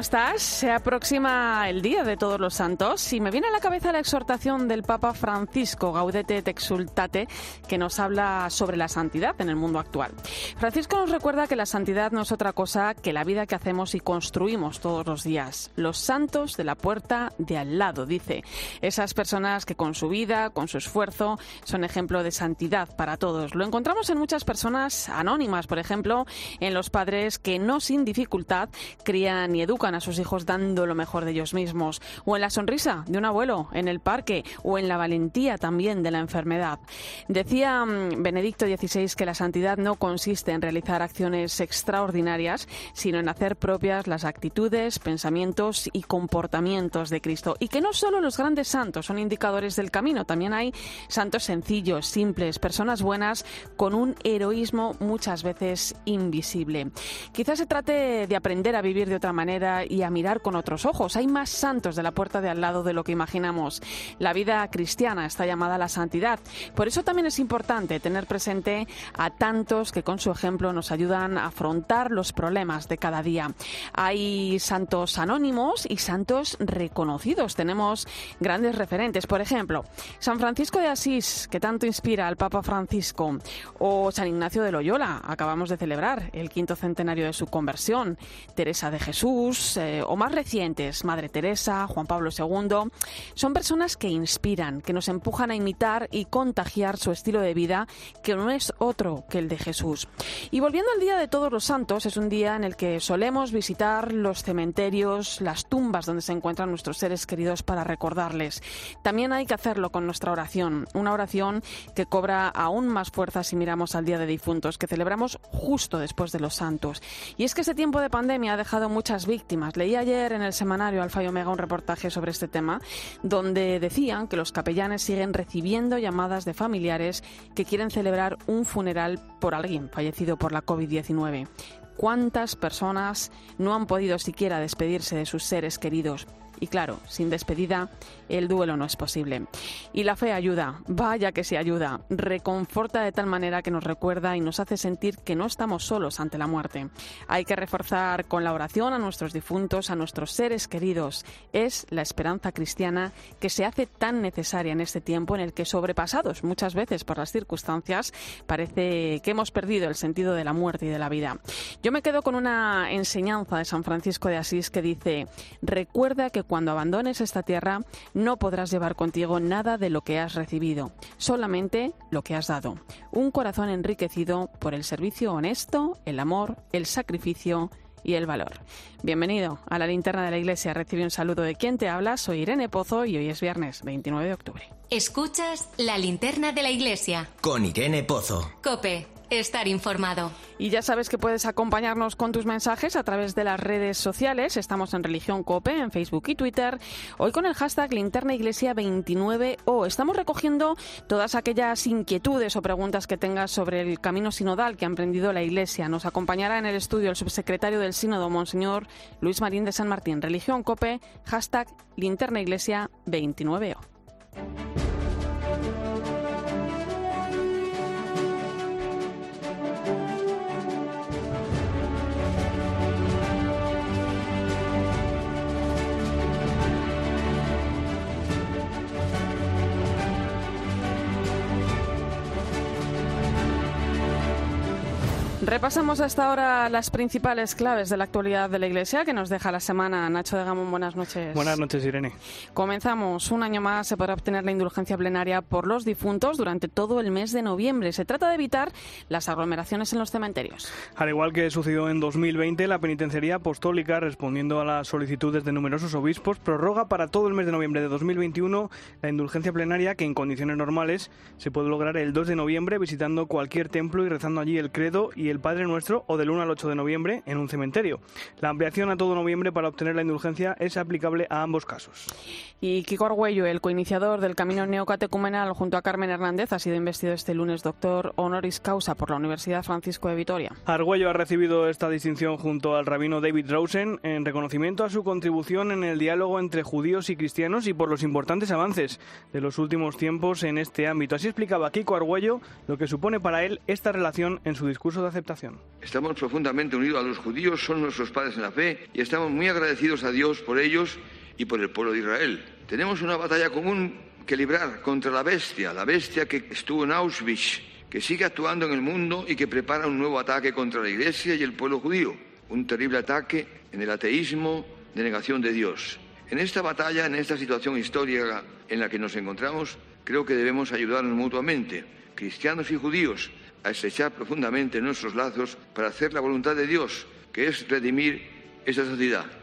Estás? Se aproxima el Día de Todos los Santos y me viene a la cabeza la exhortación del Papa Francisco Gaudete et Exultate que nos habla sobre la santidad en el mundo actual. Francisco nos recuerda que la santidad no es otra cosa que la vida que hacemos y construimos todos los días. Los santos de la puerta de al lado, dice. Esas personas que con su vida, con su esfuerzo, son ejemplo de santidad para todos. Lo encontramos en muchas personas anónimas, por ejemplo, en los padres que no sin dificultad crían y educan a sus hijos dando lo mejor de ellos mismos, o en la sonrisa de un abuelo en el parque, o en la valentía también de la enfermedad. Decía mm, Benedicto XVI que la santidad no consiste en realizar acciones extraordinarias, sino en hacer propias las actitudes, pensamientos y comportamientos de Cristo. Y que no solo los grandes santos son indicadores del camino, también hay santos sencillos, simples, personas buenas con un heroísmo muchas veces invisible. Quizás se trate de aprender a vivir de otra manera y a mirar con otros ojos. Hay más santos de la puerta de al lado de lo que imaginamos. La vida cristiana está llamada a la santidad. Por eso también es importante tener presente a tantos que con su ejemplo nos ayudan a afrontar los problemas de cada día. Hay santos anónimos y santos reconocidos. Tenemos grandes referentes. Por ejemplo, San Francisco de Asís, que tanto inspira al Papa Francisco, o San Ignacio de Loyola, acabamos de celebrar el quinto centenario de su conversión. Teresa de Jesús eh, o más recientes, Madre Teresa, Juan Pablo II, son personas que inspiran, que nos empujan a imitar y contagiar su estilo de vida, que no es otro que el de Jesús. Y volviendo al Día de Todos los Santos, es un día en el que solemos visitar los cementerios, las tumbas donde se encuentran nuestros seres queridos para recordarles. También hay que hacerlo con nuestra oración, una oración que cobra aún más fuerza si miramos al Día de Difuntos, que celebramos justo después de los santos. Y es que este tiempo de pandemia ha dejado muchas víctimas. Leí ayer en el semanario Alfa y Omega un reportaje sobre este tema, donde decían que los capellanes siguen recibiendo llamadas de familiares que quieren celebrar un funeral por alguien fallecido por la COVID-19. ¿Cuántas personas no han podido siquiera despedirse de sus seres queridos? Y claro, sin despedida, el duelo no es posible. Y la fe ayuda, vaya que se ayuda, reconforta de tal manera que nos recuerda y nos hace sentir que no estamos solos ante la muerte. Hay que reforzar con la oración a nuestros difuntos, a nuestros seres queridos. Es la esperanza cristiana que se hace tan necesaria en este tiempo en el que, sobrepasados muchas veces por las circunstancias, parece que hemos perdido el sentido de la muerte y de la vida. Yo me quedo con una enseñanza de San Francisco de Asís que dice, recuerda que cuando abandones esta tierra no podrás llevar contigo nada de lo que has recibido, solamente lo que has dado. Un corazón enriquecido por el servicio honesto, el amor, el sacrificio y el valor. Bienvenido a la linterna de la iglesia. Recibe un saludo de quien te habla. Soy Irene Pozo y hoy es viernes 29 de octubre. Escuchas la linterna de la iglesia. Con Irene Pozo. Cope, estar informado. Y ya sabes que puedes acompañarnos con tus mensajes a través de las redes sociales. Estamos en Religión Cope, en Facebook y Twitter. Hoy con el hashtag Linterna Iglesia 29O. Estamos recogiendo todas aquellas inquietudes o preguntas que tengas sobre el camino sinodal que ha emprendido la Iglesia. Nos acompañará en el estudio el subsecretario del Sínodo, Monseñor Luis Marín de San Martín. Religión Cope, hashtag Linterna Iglesia 29O. Repasamos hasta ahora las principales claves de la actualidad de la Iglesia que nos deja la semana. Nacho de Gamón, buenas noches. Buenas noches, Irene. Comenzamos. Un año más se podrá obtener la indulgencia plenaria por los difuntos durante todo el mes de noviembre. Se trata de evitar las aglomeraciones en los cementerios. Al igual que sucedió en 2020, la Penitenciaría Apostólica, respondiendo a las solicitudes de numerosos obispos, prorroga para todo el mes de noviembre de 2021 la indulgencia plenaria que en condiciones normales se puede lograr el 2 de noviembre visitando cualquier templo y rezando allí el credo y el del Padre Nuestro o del 1 al 8 de noviembre en un cementerio. La ampliación a todo noviembre para obtener la indulgencia es aplicable a ambos casos. Y Kiko Argüello, el coiniciador del camino neocatecumenal junto a Carmen Hernández, ha sido investido este lunes doctor honoris causa por la Universidad Francisco de Vitoria. Argüello ha recibido esta distinción junto al rabino David Rosen en reconocimiento a su contribución en el diálogo entre judíos y cristianos y por los importantes avances de los últimos tiempos en este ámbito. Así explicaba Kiko Argüello lo que supone para él esta relación en su discurso de aceptación. Estamos profundamente unidos a los judíos, son nuestros padres en la fe y estamos muy agradecidos a Dios por ellos y por el pueblo de Israel. Tenemos una batalla común que librar contra la bestia, la bestia que estuvo en Auschwitz, que sigue actuando en el mundo y que prepara un nuevo ataque contra la Iglesia y el pueblo judío, un terrible ataque en el ateísmo de negación de Dios. En esta batalla, en esta situación histórica en la que nos encontramos, creo que debemos ayudarnos mutuamente, cristianos y judíos, a estrechar profundamente nuestros lazos para hacer la voluntad de Dios, que es redimir esta sociedad.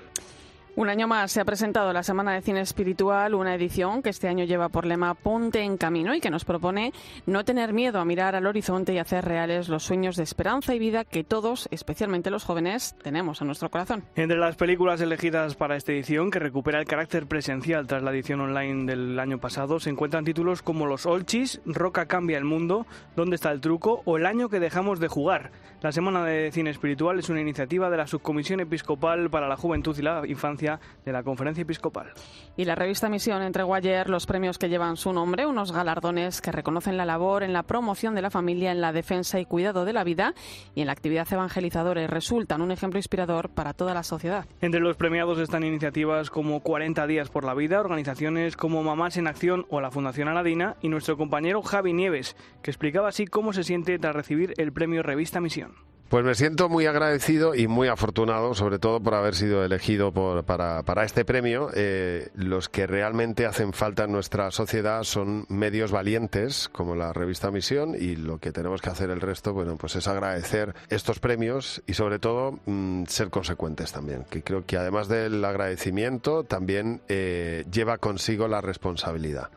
Un año más se ha presentado la Semana de Cine Espiritual, una edición que este año lleva por lema Ponte en Camino y que nos propone no tener miedo a mirar al horizonte y hacer reales los sueños de esperanza y vida que todos, especialmente los jóvenes, tenemos en nuestro corazón. Entre las películas elegidas para esta edición, que recupera el carácter presencial tras la edición online del año pasado, se encuentran títulos como Los Olchis, Roca cambia el mundo, ¿Dónde está el truco? o El año que dejamos de jugar. La Semana de Cine Espiritual es una iniciativa de la Subcomisión Episcopal para la Juventud y la Infancia de la Conferencia Episcopal. Y la revista Misión entregó ayer los premios que llevan su nombre, unos galardones que reconocen la labor en la promoción de la familia, en la defensa y cuidado de la vida y en la actividad evangelizadora y resultan un ejemplo inspirador para toda la sociedad. Entre los premiados están iniciativas como 40 días por la vida, organizaciones como Mamás en Acción o la Fundación Aladina y nuestro compañero Javi Nieves, que explicaba así cómo se siente tras recibir el premio Revista Misión. Pues me siento muy agradecido y muy afortunado, sobre todo por haber sido elegido para, este premio. Eh, los que realmente hacen falta en nuestra sociedad son medios valientes, como la revista Misión, y lo que tenemos que hacer el resto, bueno, pues es agradecer estos premios y sobre todo mm, ser consecuentes también, que creo que además del agradecimiento también eh, lleva consigo la responsabilidad.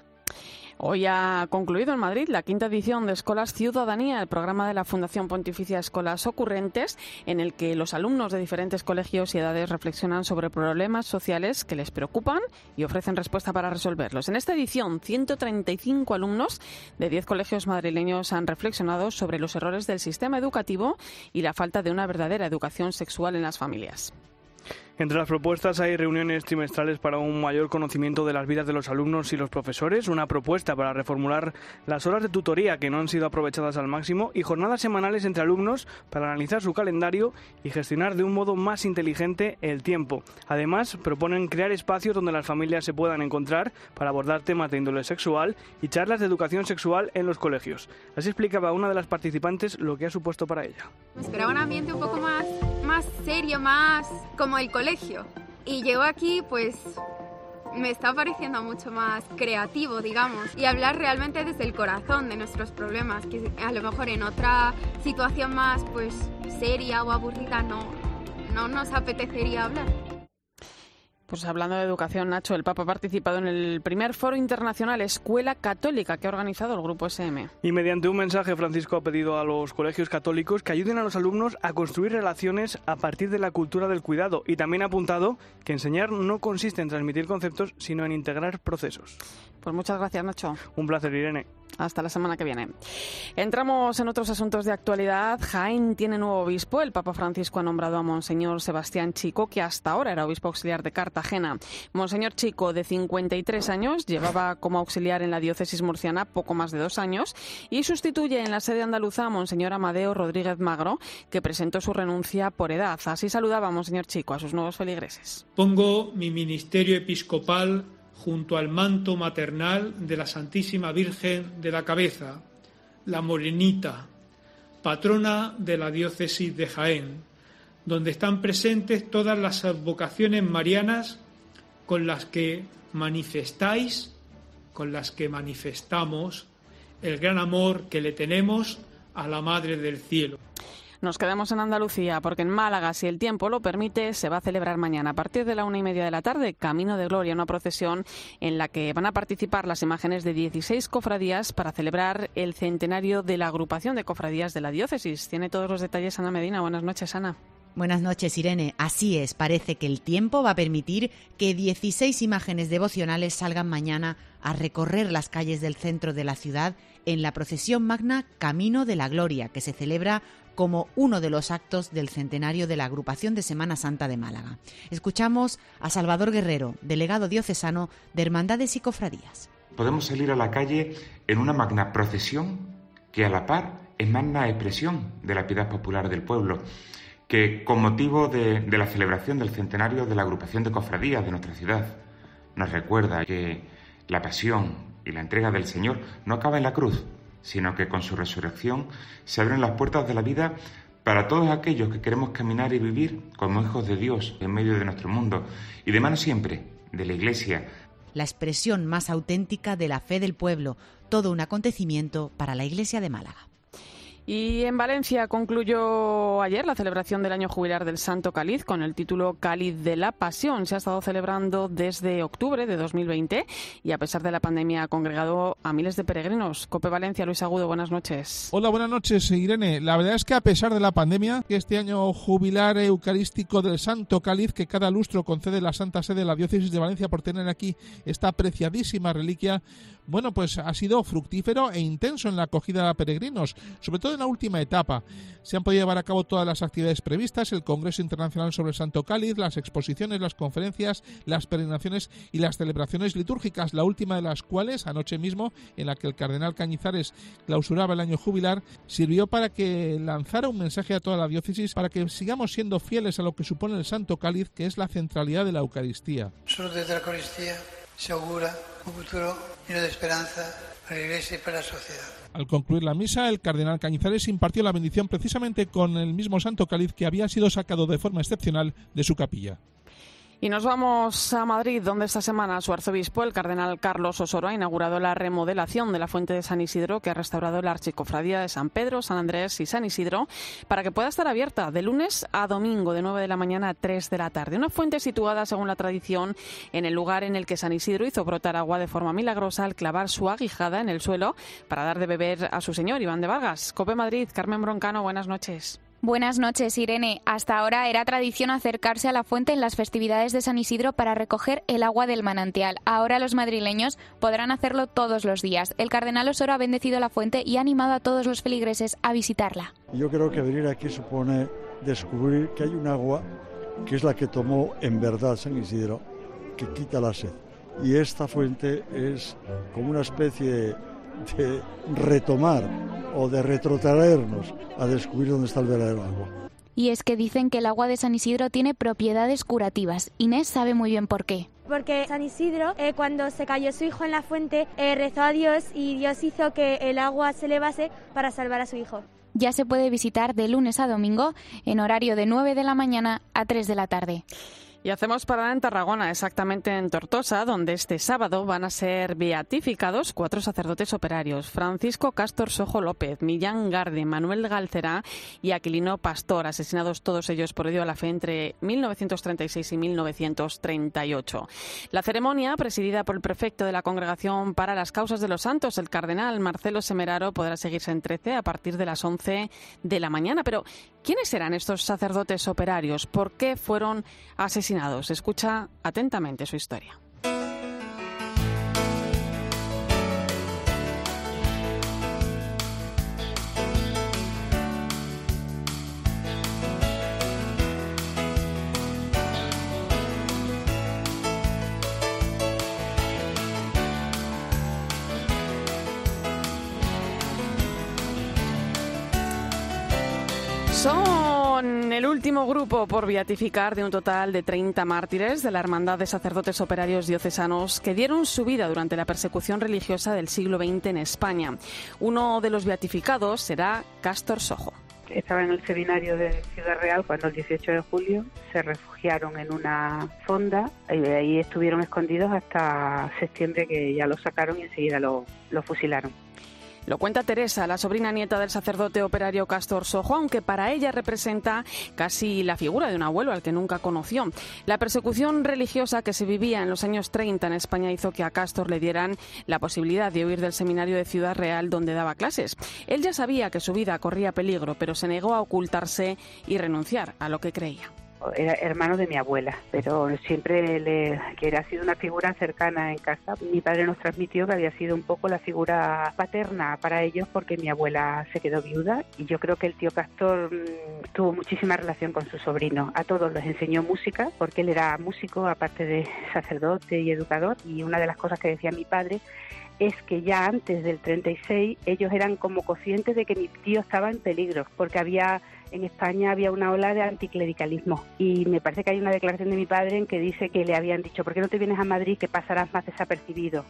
Hoy ha concluido en Madrid la quinta edición de Escolas Ciudadanía, el programa de la Fundación Pontificia Escolas Ocurrentes, en el que los alumnos de diferentes colegios y edades reflexionan sobre problemas sociales que les preocupan y ofrecen respuesta para resolverlos. En esta edición, 135 alumnos de 10 colegios madrileños han reflexionado sobre los errores del sistema educativo y la falta de una verdadera educación sexual en las familias. Entre las propuestas hay reuniones trimestrales para un mayor conocimiento de las vidas de los alumnos y los profesores, una propuesta para reformular las horas de tutoría que no han sido aprovechadas al máximo y jornadas semanales entre alumnos para analizar su calendario y gestionar de un modo más inteligente el tiempo. Además, proponen crear espacios donde las familias se puedan encontrar para abordar temas de índole sexual y charlas de educación sexual en los colegios. Así explicaba una de las participantes lo que ha supuesto para ella. esperaba un ambiente un poco más, más serio, más como el colegio y llego aquí, pues me está pareciendo mucho más creativo, digamos, y hablar realmente desde el corazón de nuestros problemas, que a lo mejor en otra situación más, pues, seria o aburrida no, no nos apetecería hablar. Pues hablando de educación, Nacho, el Papa ha participado en el primer foro internacional Escuela Católica que ha organizado el Grupo SM. Y mediante un mensaje, Francisco ha pedido a los colegios católicos que ayuden a los alumnos a construir relaciones a partir de la cultura del cuidado y también ha apuntado que enseñar no consiste en transmitir conceptos, sino en integrar procesos. Pues muchas gracias, Nacho. Un placer, Irene. Hasta la semana que viene. Entramos en otros asuntos de actualidad. Jaén tiene nuevo obispo. El Papa Francisco ha nombrado a Monseñor Sebastián Chico, que hasta ahora era obispo auxiliar de Cartagena. Monseñor Chico, de 53 años, llevaba como auxiliar en la diócesis murciana poco más de dos años y sustituye en la sede andaluza a Monseñor Amadeo Rodríguez Magro, que presentó su renuncia por edad. Así saludaba a Monseñor Chico a sus nuevos feligreses. Pongo mi ministerio episcopal junto al manto maternal de la Santísima Virgen de la Cabeza, la Morenita, patrona de la diócesis de Jaén, donde están presentes todas las vocaciones marianas con las que manifestáis, con las que manifestamos el gran amor que le tenemos a la Madre del Cielo. Nos quedamos en Andalucía porque en Málaga, si el tiempo lo permite, se va a celebrar mañana a partir de la una y media de la tarde Camino de Gloria, una procesión en la que van a participar las imágenes de 16 cofradías para celebrar el centenario de la agrupación de cofradías de la diócesis. Tiene todos los detalles Ana Medina. Buenas noches, Ana. Buenas noches, Irene. Así es, parece que el tiempo va a permitir que 16 imágenes devocionales salgan mañana a recorrer las calles del centro de la ciudad en la procesión magna Camino de la Gloria, que se celebra como uno de los actos del centenario de la agrupación de Semana Santa de Málaga. Escuchamos a Salvador Guerrero, delegado diocesano de Hermandades y Cofradías. Podemos salir a la calle en una magna procesión que a la par es magna expresión de la piedad popular del pueblo que con motivo de, la celebración del centenario de la agrupación de cofradías de nuestra ciudad nos recuerda que la pasión y la entrega del Señor no acaba en la cruz, sino que con su resurrección se abren las puertas de la vida para todos aquellos que queremos caminar y vivir como hijos de Dios en medio de nuestro mundo y de mano siempre de la Iglesia. La expresión más auténtica de la fe del pueblo, todo un acontecimiento para la Iglesia de Málaga. Y en Valencia concluyó ayer la celebración del año jubilar del Santo Cáliz con el título Cáliz de la Pasión. Se ha estado celebrando desde octubre de 2020 y a pesar de la pandemia ha congregado a miles de peregrinos. Cope Valencia, Luis Agudo, buenas noches. Hola, buenas noches, Irene. La verdad es que a pesar de la pandemia, este año jubilar eucarístico del Santo Cáliz que cada lustro concede la Santa Sede de la Diócesis de Valencia por tener aquí esta apreciadísima reliquia, bueno, pues ha sido fructífero e intenso en la acogida de peregrinos, sobre todo en la última etapa. Se han podido llevar a cabo todas las actividades previstas, el Congreso Internacional sobre el Santo Cáliz, las exposiciones, las conferencias, las peregrinaciones y las celebraciones litúrgicas, la última de las cuales, anoche mismo, en la que el cardenal Cañizares clausuraba el año jubilar, sirvió para que lanzara un mensaje a toda la diócesis para que sigamos siendo fieles a lo que supone el Santo Cáliz, que es la centralidad de la Eucaristía. Solo desde la Eucaristía se augura un futuro lleno de esperanza para la Iglesia y para la sociedad. Al concluir la misa, el cardenal Cañizares impartió la bendición precisamente con el mismo santo cáliz que había sido sacado de forma excepcional de su capilla. Y nos vamos a Madrid, donde esta semana su arzobispo, el cardenal Carlos Osoro, ha inaugurado la remodelación de la fuente de San Isidro, que ha restaurado la archicofradía de San Pedro, San Andrés y San Isidro, para que pueda estar abierta de lunes a domingo, de 9 de la mañana a 3 de la tarde. Una fuente situada, según la tradición, en el lugar en el que San Isidro hizo brotar agua de forma milagrosa al clavar su aguijada en el suelo para dar de beber a su señor, Iván de Vargas. Cope Madrid, Carmen Broncano, buenas noches. Buenas noches, Irene. Hasta ahora era tradición acercarse a la fuente en las festividades de San Isidro para recoger el agua del manantial. Ahora los madrileños podrán hacerlo todos los días. El cardenal Osoro ha bendecido la fuente y ha animado a todos los feligreses a visitarla. Yo creo que venir aquí supone descubrir que hay un agua que es la que tomó en verdad San Isidro, que quita la sed. Y esta fuente es como una especie de retomar o de retrotraernos a descubrir dónde está el verdadero agua. Y es que dicen que el agua de San Isidro tiene propiedades curativas. Inés sabe muy bien por qué. Porque San Isidro, eh, cuando se cayó su hijo en la fuente, eh, rezó a Dios y Dios hizo que el agua se elevase para salvar a su hijo. Ya se puede visitar de lunes a domingo en horario de 9 de la mañana a 3 de la tarde. Y hacemos parada en Tarragona, exactamente en Tortosa, donde este sábado van a ser beatificados cuatro sacerdotes operarios: Francisco Castor Sojo López, Millán Garde, Manuel Galcerá y Aquilino Pastor, asesinados todos ellos por odio a la fe entre 1936 y 1938. La ceremonia, presidida por el prefecto de la Congregación para las Causas de los Santos, el cardenal Marcelo Semeraro, podrá seguirse en 13 a partir de las 11 de la mañana. Pero, ¿quiénes serán estos sacerdotes operarios? ¿Por qué fueron asesinados? Escucha atentamente su historia. El último grupo por beatificar de un total de 30 mártires de la Hermandad de Sacerdotes Operarios Diocesanos que dieron su vida durante la persecución religiosa del siglo XX en España. Uno de los beatificados será Castor Sojo. Estaba en el seminario de Ciudad Real cuando el 18 de julio se refugiaron en una fonda y ahí estuvieron escondidos hasta septiembre que ya lo sacaron y enseguida lo, lo fusilaron. Lo cuenta Teresa, la sobrina nieta del sacerdote operario Castor Sojo, aunque para ella representa casi la figura de un abuelo al que nunca conoció. La persecución religiosa que se vivía en los años 30 en España hizo que a Castor le dieran la posibilidad de huir del seminario de Ciudad Real donde daba clases. Él ya sabía que su vida corría peligro, pero se negó a ocultarse y renunciar a lo que creía era hermano de mi abuela, pero siempre le, que ha sido una figura cercana en casa. Mi padre nos transmitió que había sido un poco la figura paterna para ellos porque mi abuela se quedó viuda y yo creo que el tío Castor mm, tuvo muchísima relación con su sobrino. A todos les enseñó música porque él era músico aparte de sacerdote y educador y una de las cosas que decía mi padre es que ya antes del 36 ellos eran como conscientes de que mi tío estaba en peligro porque había en España había una ola de anticlericalismo y me parece que hay una declaración de mi padre en que dice que le habían dicho, ¿por qué no te vienes a Madrid que pasarás más desapercibido?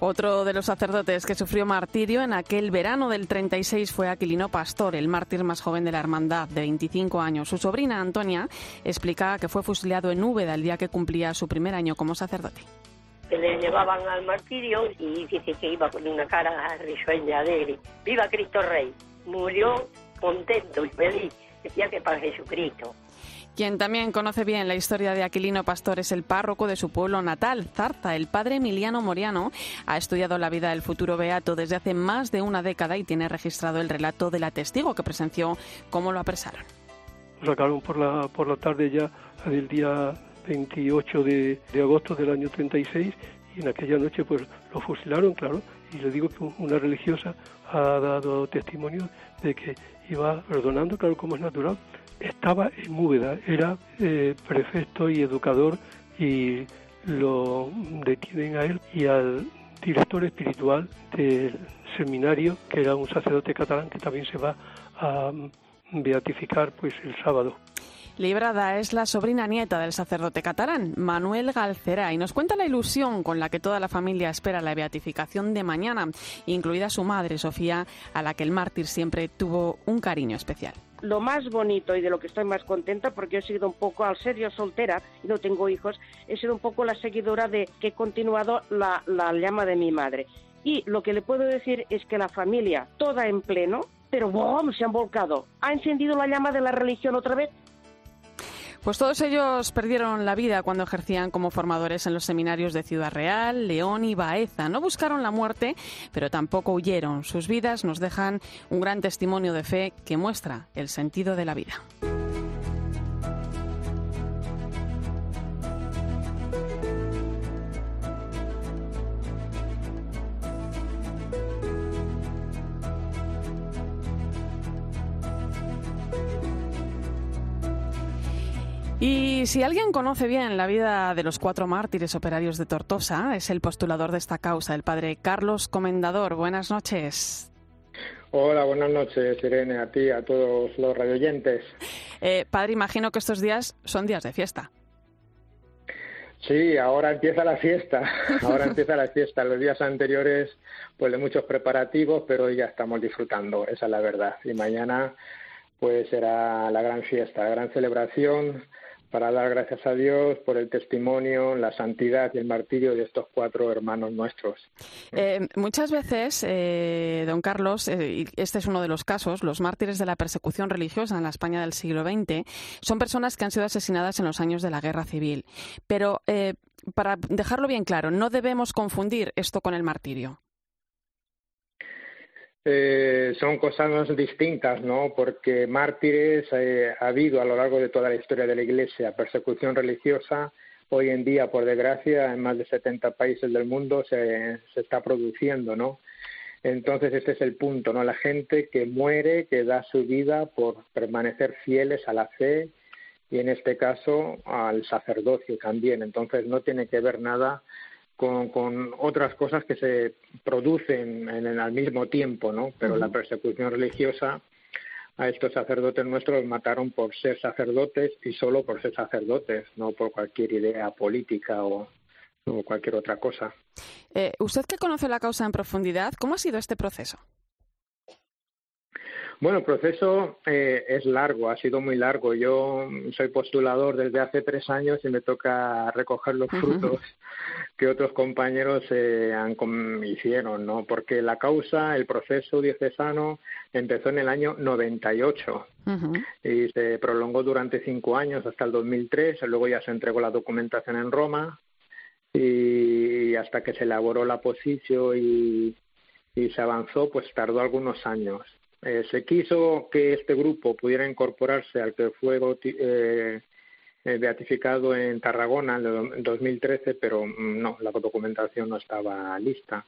Otro de los sacerdotes que sufrió martirio en aquel verano del 36 fue Aquilino Pastor, el mártir más joven de la hermandad, de 25 años. Su sobrina Antonia explica que fue fusilado en Úbeda el día que cumplía su primer año como sacerdote que le llevaban al martirio y dice que iba con una cara risueña de ¡Viva Cristo Rey! Murió contento y feliz, decía que para Jesucristo. Quien también conoce bien la historia de Aquilino Pastor es el párroco de su pueblo natal, Zarza. El padre Emiliano Moriano ha estudiado la vida del futuro beato desde hace más de una década y tiene registrado el relato de la testigo que presenció cómo lo apresaron. Lo sacaron por la, por la tarde ya del día 28 de, de agosto del año 36 y en aquella noche pues lo fusilaron, claro, y le digo que una religiosa ha dado testimonio de que iba perdonando, claro, como es natural, estaba en Múbeda, era eh, prefecto y educador y lo detienen a él y al director espiritual del seminario, que era un sacerdote catalán que también se va a beatificar pues el sábado. Librada es la sobrina nieta del sacerdote catalán, Manuel Galcerá, y nos cuenta la ilusión con la que toda la familia espera la beatificación de mañana, incluida su madre, Sofía, a la que el mártir siempre tuvo un cariño especial lo más bonito y de lo que estoy más contenta, porque he sido un poco, al ser yo soltera y no tengo hijos, he sido un poco la seguidora de que he continuado la, la llama de mi madre. Y lo que le puedo decir es que la familia, toda en pleno, pero ¡bom! se han volcado. Ha encendido la llama de la religión otra vez pues todos ellos perdieron la vida cuando ejercían como formadores en los seminarios de Ciudad Real, León y Baeza. No buscaron la muerte, pero tampoco huyeron. Sus vidas nos dejan un gran testimonio de fe que muestra el sentido de la vida. Y si alguien conoce bien la vida de los cuatro mártires operarios de Tortosa, es el postulador de esta causa, el padre Carlos Comendador. Buenas noches. Hola, buenas noches, Irene, a ti, a todos los radioyentes. Eh, padre, imagino que estos días son días de fiesta. Sí, ahora empieza la fiesta, ahora empieza la fiesta. Los días anteriores, pues de muchos preparativos, pero hoy ya estamos disfrutando, esa es la verdad. Y mañana, pues será la gran fiesta, la gran celebración para dar gracias a Dios por el testimonio, la santidad y el martirio de estos cuatro hermanos nuestros. Eh, muchas veces, eh, don Carlos, eh, este es uno de los casos, los mártires de la persecución religiosa en la España del siglo XX son personas que han sido asesinadas en los años de la Guerra Civil. Pero, para dejarlo bien claro, no debemos confundir esto con el martirio. Eh, son cosas distintas, ¿no? Porque mártires eh, ha habido a lo largo de toda la historia de la Iglesia, persecución religiosa. Hoy en día, por desgracia, en más de 70 países del mundo se, se está produciendo, ¿no? Entonces, este es el punto, ¿no? La gente que muere, que da su vida por permanecer fieles a la fe y, en este caso, al sacerdocio también. Entonces, no tiene que ver nada con, con otras cosas que se producen en, al mismo tiempo, ¿no? Pero la persecución religiosa a estos sacerdotes nuestros mataron por ser sacerdotes y solo por ser sacerdotes, no por cualquier idea política o, o cualquier otra cosa. Eh, usted que conoce la causa en profundidad, ¿cómo ha sido este proceso? Bueno, el proceso eh, es largo, ha sido muy largo. Yo soy postulador desde hace tres años y me toca recoger los frutos que otros compañeros eh, han hicieron, ¿no? Porque la causa, el proceso diocesano empezó en el año 98 y se prolongó durante cinco años hasta el 2003. Luego ya se entregó la documentación en Roma y hasta que se elaboró la posición y, y se avanzó, pues tardó algunos años. Eh, se quiso que este grupo pudiera incorporarse al que fue eh, eh, beatificado en Tarragona en 2013, pero mm, no, la documentación no estaba lista.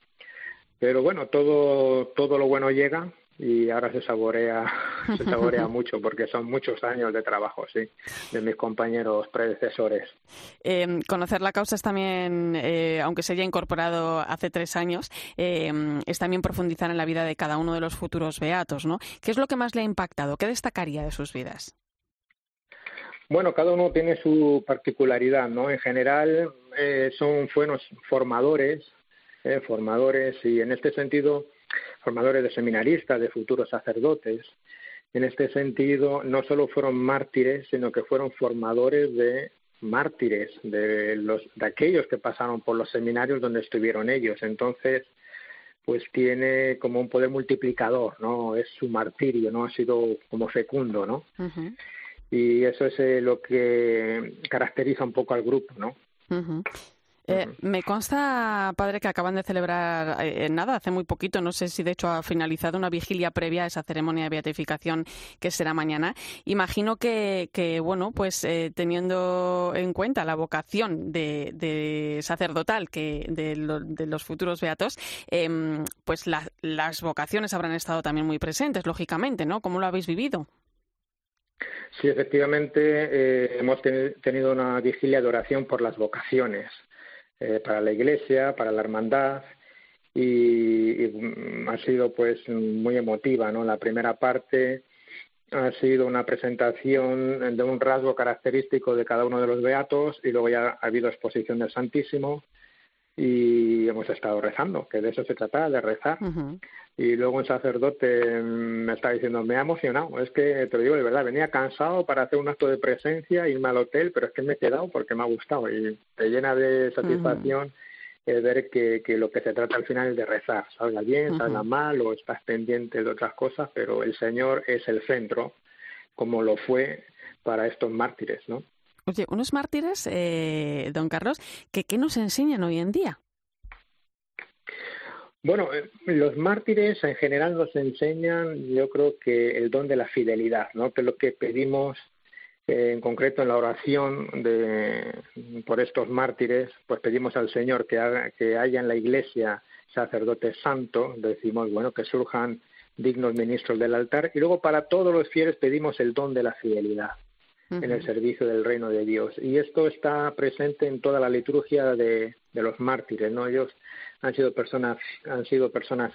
Pero bueno, todo, todo lo bueno llega y ahora se saborea, se saborea mucho porque son muchos años de trabajo, sí, de mis compañeros predecesores. Eh, conocer la causa es también, eh, aunque se haya incorporado hace tres años, eh, es también profundizar en la vida de cada uno de los futuros beatos, ¿no? ¿Qué es lo que más le ha impactado? ¿Qué destacaría de sus vidas? Bueno, cada uno tiene su particularidad, ¿no? En general eh, son buenos formadores, eh, formadores y en este sentido formadores de seminaristas, de futuros sacerdotes. En este sentido, no solo fueron mártires, sino que fueron formadores de mártires, de, los, de aquellos que pasaron por los seminarios donde estuvieron ellos. Entonces, pues tiene como un poder multiplicador, ¿no? Es su martirio, ¿no? Ha sido como fecundo, ¿no? Y eso es eh, lo que caracteriza un poco al grupo, ¿no? Eh, me consta, padre, que acaban de celebrar eh, nada, hace muy poquito, no sé si de hecho ha finalizado una vigilia previa a esa ceremonia de beatificación que será mañana. Imagino que, bueno, pues eh, teniendo en cuenta la vocación de, sacerdotal que de, los futuros beatos, em, pues las vocaciones habrán estado también muy presentes, lógicamente, ¿no? ¿Cómo lo habéis vivido? Sí, efectivamente, hemos tenido una vigilia de oración por las vocaciones. Eh, para la iglesia, para la hermandad y, mm, ha sido pues muy emotiva, ¿no? La primera parte ha sido una presentación de un rasgo característico de cada uno de los beatos y luego ya ha habido exposición del Santísimo y hemos estado rezando, que de eso se trata, de rezar. Y luego un sacerdote me está diciendo, me ha emocionado, es que te lo digo de verdad, venía cansado para hacer un acto de presencia, irme al hotel, pero es que me he quedado porque me ha gustado y te llena de satisfacción ver que, que, lo que se trata al final es de rezar, salga bien, salga mal o estás pendiente de otras cosas, pero el Señor es el centro, como lo fue para estos mártires, ¿no? Oye, unos mártires, eh, don Carlos, que ¿qué nos enseñan hoy en día? Bueno, eh, los mártires en general nos enseñan, yo creo que el don de la fidelidad, ¿no? Que es lo que pedimos eh, en concreto en la oración de, por estos mártires, pues pedimos al Señor que, haga, que haya en la Iglesia sacerdotes santos, decimos, bueno, que surjan dignos ministros del altar, y luego para todos los fieles pedimos el don de la fidelidad en el servicio del reino de Dios. Y esto está presente en toda la liturgia de, los mártires, ¿no? Ellos han sido personas, han sido personas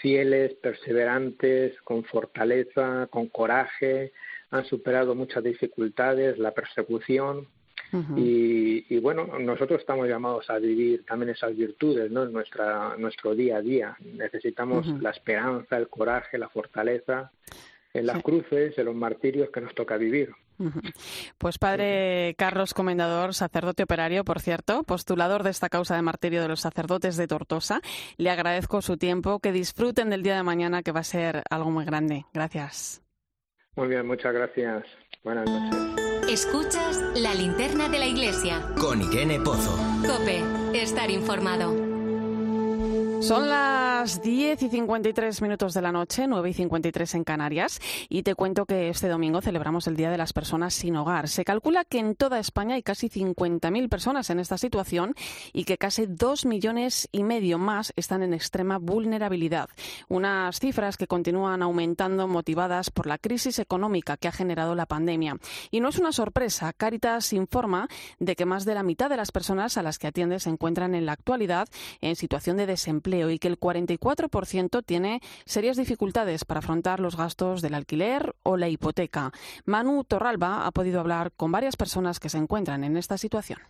fieles, perseverantes, con fortaleza, con coraje, han superado muchas dificultades, la persecución. y, bueno, nosotros estamos llamados a vivir también esas virtudes ¿no? en nuestra, nuestro día a día. Necesitamos la esperanza, el coraje, la fortaleza en las cruces, en los martirios que nos toca vivir. Pues padre Carlos Comendador, sacerdote operario, por cierto, postulador de esta causa de martirio de los sacerdotes de Tortosa, le agradezco su tiempo, que disfruten del día de mañana que va a ser algo muy grande. Gracias. Muy bien, muchas gracias. Buenas noches. Escuchas la linterna de la iglesia. Con Irene Pozo. Cope, estar informado. Son las 10 y 53 minutos de la noche, 9 y 53 en Canarias, y te cuento que este domingo celebramos el Día de las Personas sin Hogar. Se calcula que en toda España hay casi 50.000 personas en esta situación y que casi 2 millones y medio más están en extrema vulnerabilidad. Unas cifras que continúan aumentando motivadas por la crisis económica que ha generado la pandemia. Y no es una sorpresa, Caritas informa de que más de la mitad de las personas a las que atiende se encuentran en la actualidad en situación de desempleo y que el 44% tiene serias dificultades para afrontar los gastos del alquiler o la hipoteca. Manu Torralba ha podido hablar con varias personas que se encuentran en esta situación.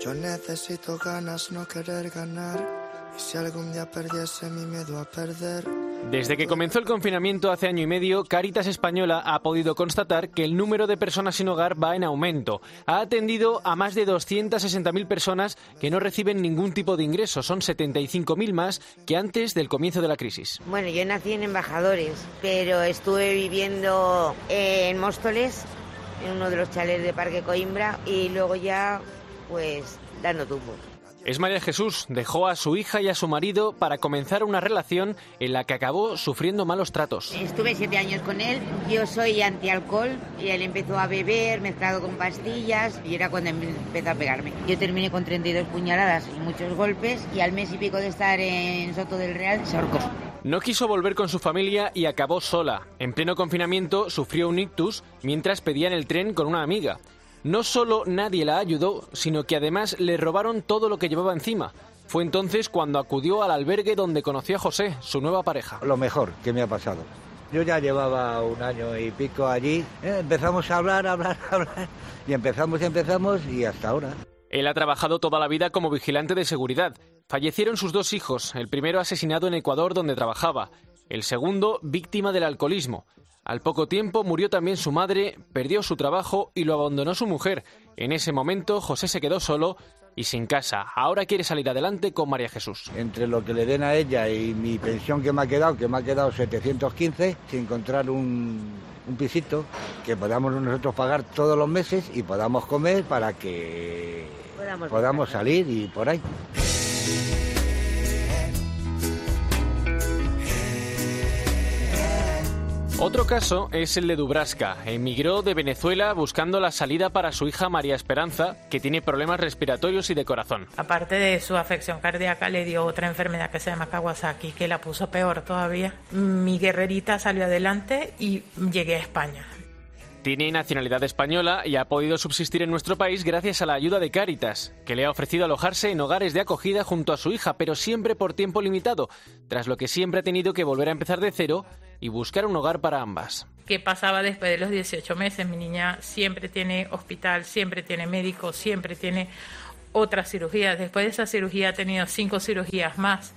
Yo necesito ganas, no querer ganar. Y si algún día perdiese mi miedo a perder Desde que comenzó el confinamiento hace año y medio, Caritas Española ha podido constatar que el número de personas sin hogar va en aumento. Ha atendido a más de 260.000 personas que no reciben ningún tipo de ingreso. Son 75.000 más que antes del comienzo de la crisis. Bueno, yo nací en Embajadores, pero estuve viviendo en Móstoles, en uno de los chalets de Parque Coimbra, y luego ya, pues, dando tumbo. Es María Jesús, dejó a su hija y a su marido para comenzar una relación en la que acabó sufriendo malos tratos. Estuve siete años con él, yo soy antialcohol y él empezó a beber mezclado con pastillas y era cuando empezó a pegarme. Yo terminé con 32 puñaladas y muchos golpes y al mes y pico de estar en Soto del Real se ahorcó. No quiso volver con su familia y acabó sola. En pleno confinamiento sufrió un ictus mientras pedía en el tren con una amiga. No solo nadie la ayudó, sino que además le robaron todo lo que llevaba encima. Fue entonces cuando acudió al albergue donde conoció a José, su nueva pareja. Lo mejor que me ha pasado. Yo ya llevaba un año y pico allí. Eh, empezamos a hablar, hablar, hablar. Y empezamos y empezamos y hasta ahora. Él ha trabajado toda la vida como vigilante de seguridad. Fallecieron sus dos hijos, el primero asesinado en Ecuador donde trabajaba, el segundo víctima del alcoholismo. Al poco tiempo murió también su madre, perdió su trabajo y lo abandonó su mujer. En ese momento José se quedó solo y sin casa. Ahora quiere salir adelante con María Jesús. Entre lo que le den a ella y mi pensión que me ha quedado, que me ha quedado 715, sin encontrar un, un pisito que podamos nosotros pagar todos los meses y podamos comer para que Podamos podamos salir y por ahí. Otro caso es el de Dubraska. Emigró de Venezuela buscando la salida para su hija María Esperanza, que tiene problemas respiratorios y de corazón. Aparte de su afección cardíaca, le dio otra enfermedad que se llama Kawasaki, que la puso peor todavía. Mi guerrerita salió adelante y llegué a España. Tiene nacionalidad española y ha podido subsistir en nuestro país gracias a la ayuda de Cáritas, que le ha ofrecido alojarse en hogares de acogida junto a su hija, pero siempre por tiempo limitado, tras lo que siempre ha tenido que volver a empezar de cero y buscar un hogar para ambas. ¿Qué pasaba después de los 18 meses? Mi niña siempre tiene hospital, siempre tiene médico, siempre tiene otra cirugía. Después de esa cirugía ha tenido cinco cirugías más.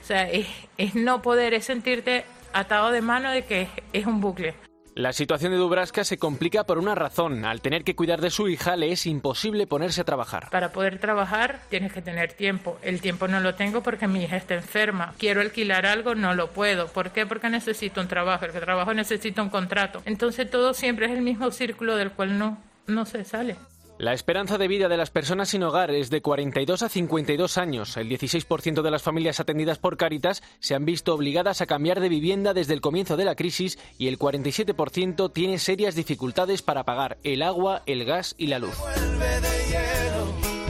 O sea, es no poder, es sentirte atado de mano de que es un bucle. La situación de Dubraska se complica por una razón. Al tener que cuidar de su hija, le es imposible ponerse a trabajar. Para poder trabajar tienes que tener tiempo. El tiempo no lo tengo porque mi hija está enferma. Quiero alquilar algo, no lo puedo. ¿Por qué? Porque necesito un trabajo. El trabajo necesita un contrato. Entonces todo siempre es el mismo círculo del cual no, no se sale. La esperanza de vida de las personas sin hogar es de 42 a 52 años. El 16% de las familias atendidas por Cáritas se han visto obligadas a cambiar de vivienda desde el comienzo de la crisis y el 47% tiene serias dificultades para pagar el agua, el gas y la luz.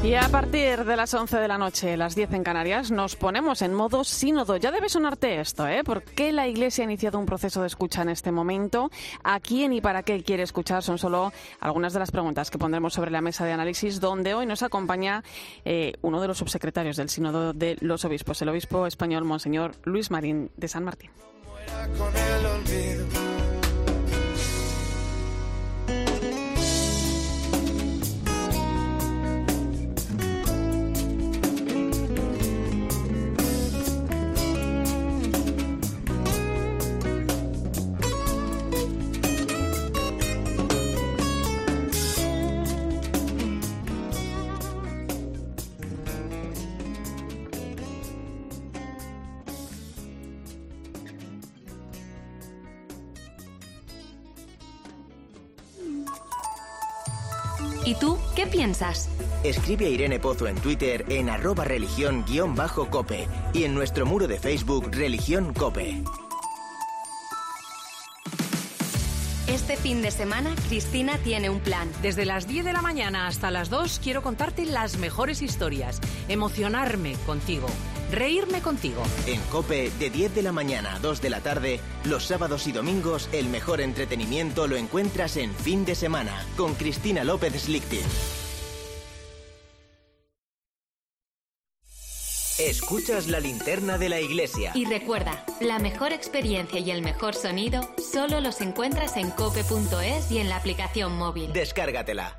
Y a partir de las 11 de la noche, las 10 en Canarias, nos ponemos en modo sínodo. Ya debe sonarte esto, ¿eh? ¿Por qué la Iglesia ha iniciado un proceso de escucha en este momento? ¿A quién y para qué quiere escuchar? Son solo algunas de las preguntas que pondremos sobre la mesa de análisis, donde hoy nos acompaña eh, uno de los subsecretarios del sínodo de los obispos, el obispo español, Monseñor Luis Marín de San Martín. con ¿Y tú qué piensas? Escribe a Irene Pozo en Twitter en arroba religión-cope y en nuestro muro de Facebook Religión Cope. Este fin de semana, Cristina tiene un plan. Desde las 10 de la mañana hasta las 2 quiero contarte las mejores historias, emocionarme contigo, reírme contigo. En Cope, de 10 de la mañana a 2 de la tarde, los sábados y domingos, el mejor entretenimiento lo encuentras en fin de semana con Cristina López Slichting. Escuchas la linterna de la iglesia. Y recuerda, la mejor experiencia y el mejor sonido solo los encuentras en cope.es y en la aplicación móvil. Descárgatela.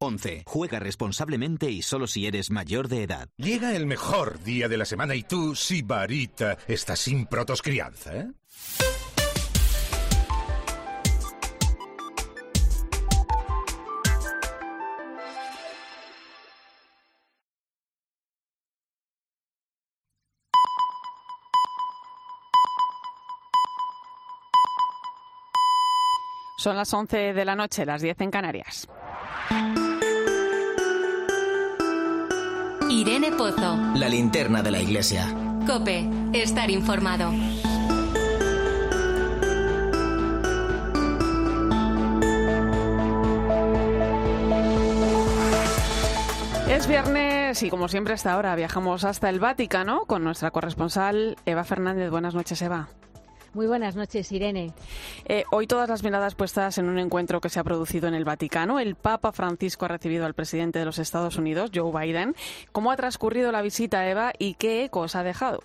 11. Juega responsablemente y solo si eres mayor de edad. Llega el mejor día de la semana y tú, Sibarita, estás sin protoscrianza, ¿eh? Son las 11 de la noche, las 10 en Canarias. Irene Pozo. La linterna de la iglesia. Cope. Estar informado. Es viernes y como siempre hasta ahora viajamos hasta el Vaticano con nuestra corresponsal Eva Fernández. Buenas noches, Eva. Muy buenas noches, Irene. Eh, hoy todas las miradas puestas en un encuentro que se ha producido en el Vaticano. El Papa Francisco ha recibido al presidente de los Estados Unidos, Joe Biden. ¿Cómo ha transcurrido la visita, Eva, y qué ecos ha dejado?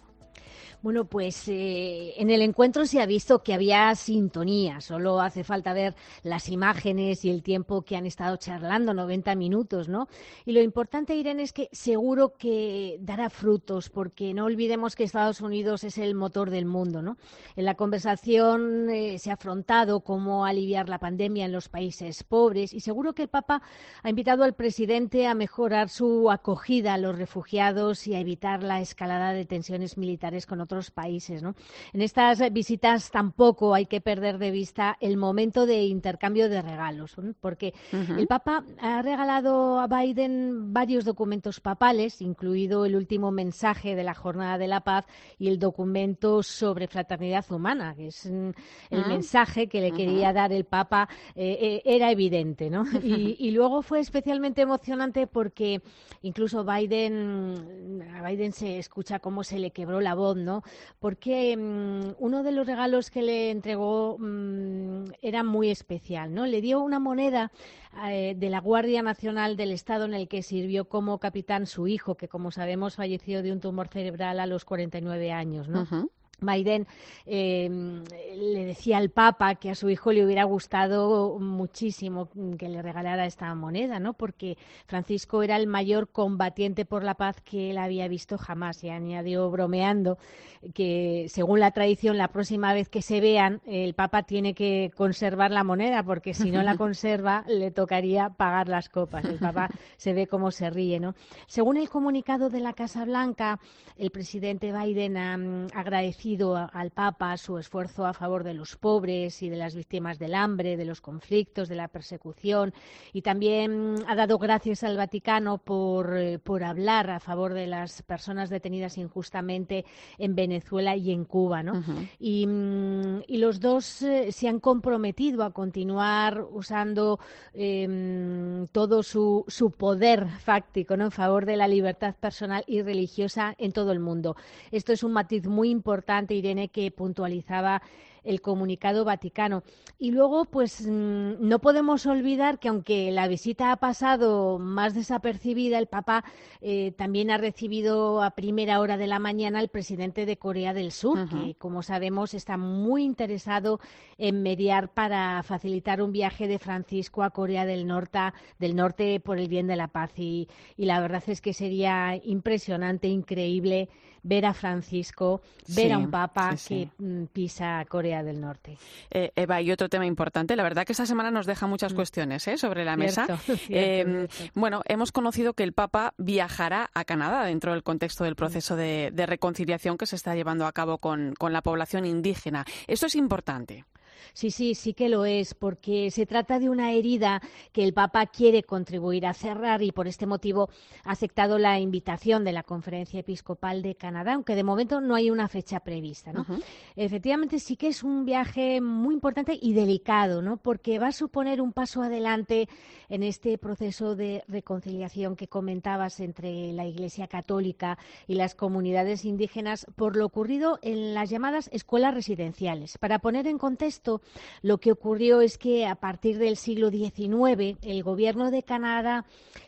Bueno, pues eh, en el encuentro se ha visto que había sintonía. Solo hace falta ver las imágenes y el tiempo que han estado charlando, 90 minutos, ¿no? Y lo importante, Irene, es que seguro que dará frutos, porque no olvidemos que Estados Unidos es el motor del mundo, ¿no? En la conversación eh, se ha afrontado cómo aliviar la pandemia en los países pobres y seguro que el Papa ha invitado al presidente a mejorar su acogida a los refugiados y a evitar la escalada de tensiones militares con otros países. ¿no? En estas visitas tampoco hay que perder de vista el momento de intercambio de regalos, ¿no? porque el Papa ha regalado a Biden varios documentos papales, incluido el último mensaje de la Jornada de la Paz y el documento sobre fraternidad humana, que es mm, el Ah. mensaje que le quería dar el Papa, eh, eh, era evidente. ¿no? Y, y luego fue especialmente emocionante porque incluso Biden, a Biden se escucha cómo se le quebró la voz, ¿no? Porque mm, uno de los regalos que le entregó mm, era muy especial, ¿no? Le dio una moneda eh, de la Guardia Nacional del Estado en el que sirvió como capitán su hijo, que como sabemos falleció de un tumor cerebral a los 49 años, ¿no? Biden eh, le decía al Papa que a su hijo le hubiera gustado muchísimo que le regalara esta moneda, ¿no? Porque Francisco era el mayor combatiente por la paz que él había visto jamás. Y añadió bromeando que, según la tradición, la próxima vez que se vean, el Papa tiene que conservar la moneda, porque si no la conserva, le tocaría pagar las copas. El Papa se ve cómo se ríe, ¿no? Según el comunicado de la Casa Blanca, el presidente Biden ha mm, a- al Papa su esfuerzo a favor de los pobres y de las víctimas del hambre, de los conflictos, de la persecución y también ha dado gracias al Vaticano por, eh, por hablar a favor de las personas detenidas injustamente en Venezuela y en Cuba, ¿no? y, mm, y los dos eh, se han comprometido a continuar usando eh, mm, todo su, su poder fáctico ¿no? en favor de la libertad personal y religiosa en todo el mundo. Esto es un matiz muy importante, Irene, que puntualizaba el comunicado vaticano. Y luego, pues mm, no podemos olvidar que aunque la visita ha pasado más desapercibida, el Papa eh, también ha recibido a primera hora de la mañana al presidente de Corea del Sur, que como sabemos está muy interesado en mediar para facilitar un viaje de Francisco a Corea del Norte, del norte por el bien de la paz. Y, y la verdad es que sería impresionante, increíble ver a Francisco, ver Sí, a un Papa sí, que mm, pisa Corea del Norte. Eh, Eva, y otro tema importante. La verdad que esta semana nos deja muchas cuestiones ¿eh? sobre la mesa. Mm. Cierto, cierto, Eh, cierto. bueno, hemos conocido que el Papa viajará a Canadá dentro del contexto del proceso de, de reconciliación que se está llevando a cabo con, con la población indígena. Esto es importante. Sí, sí, sí que lo es, porque se trata de una herida que el Papa quiere contribuir a cerrar y por este motivo ha aceptado la invitación de la Conferencia Episcopal de Canadá, aunque de momento no hay una fecha prevista. ¿no? Efectivamente, sí que es un viaje muy importante y delicado, ¿no? porque va a suponer un paso adelante en este proceso de reconciliación que comentabas entre la Iglesia Católica y las comunidades indígenas por lo ocurrido en las llamadas escuelas residenciales. Para poner en contexto, lo que ocurrió es que a partir del siglo XIX el gobierno de Canadá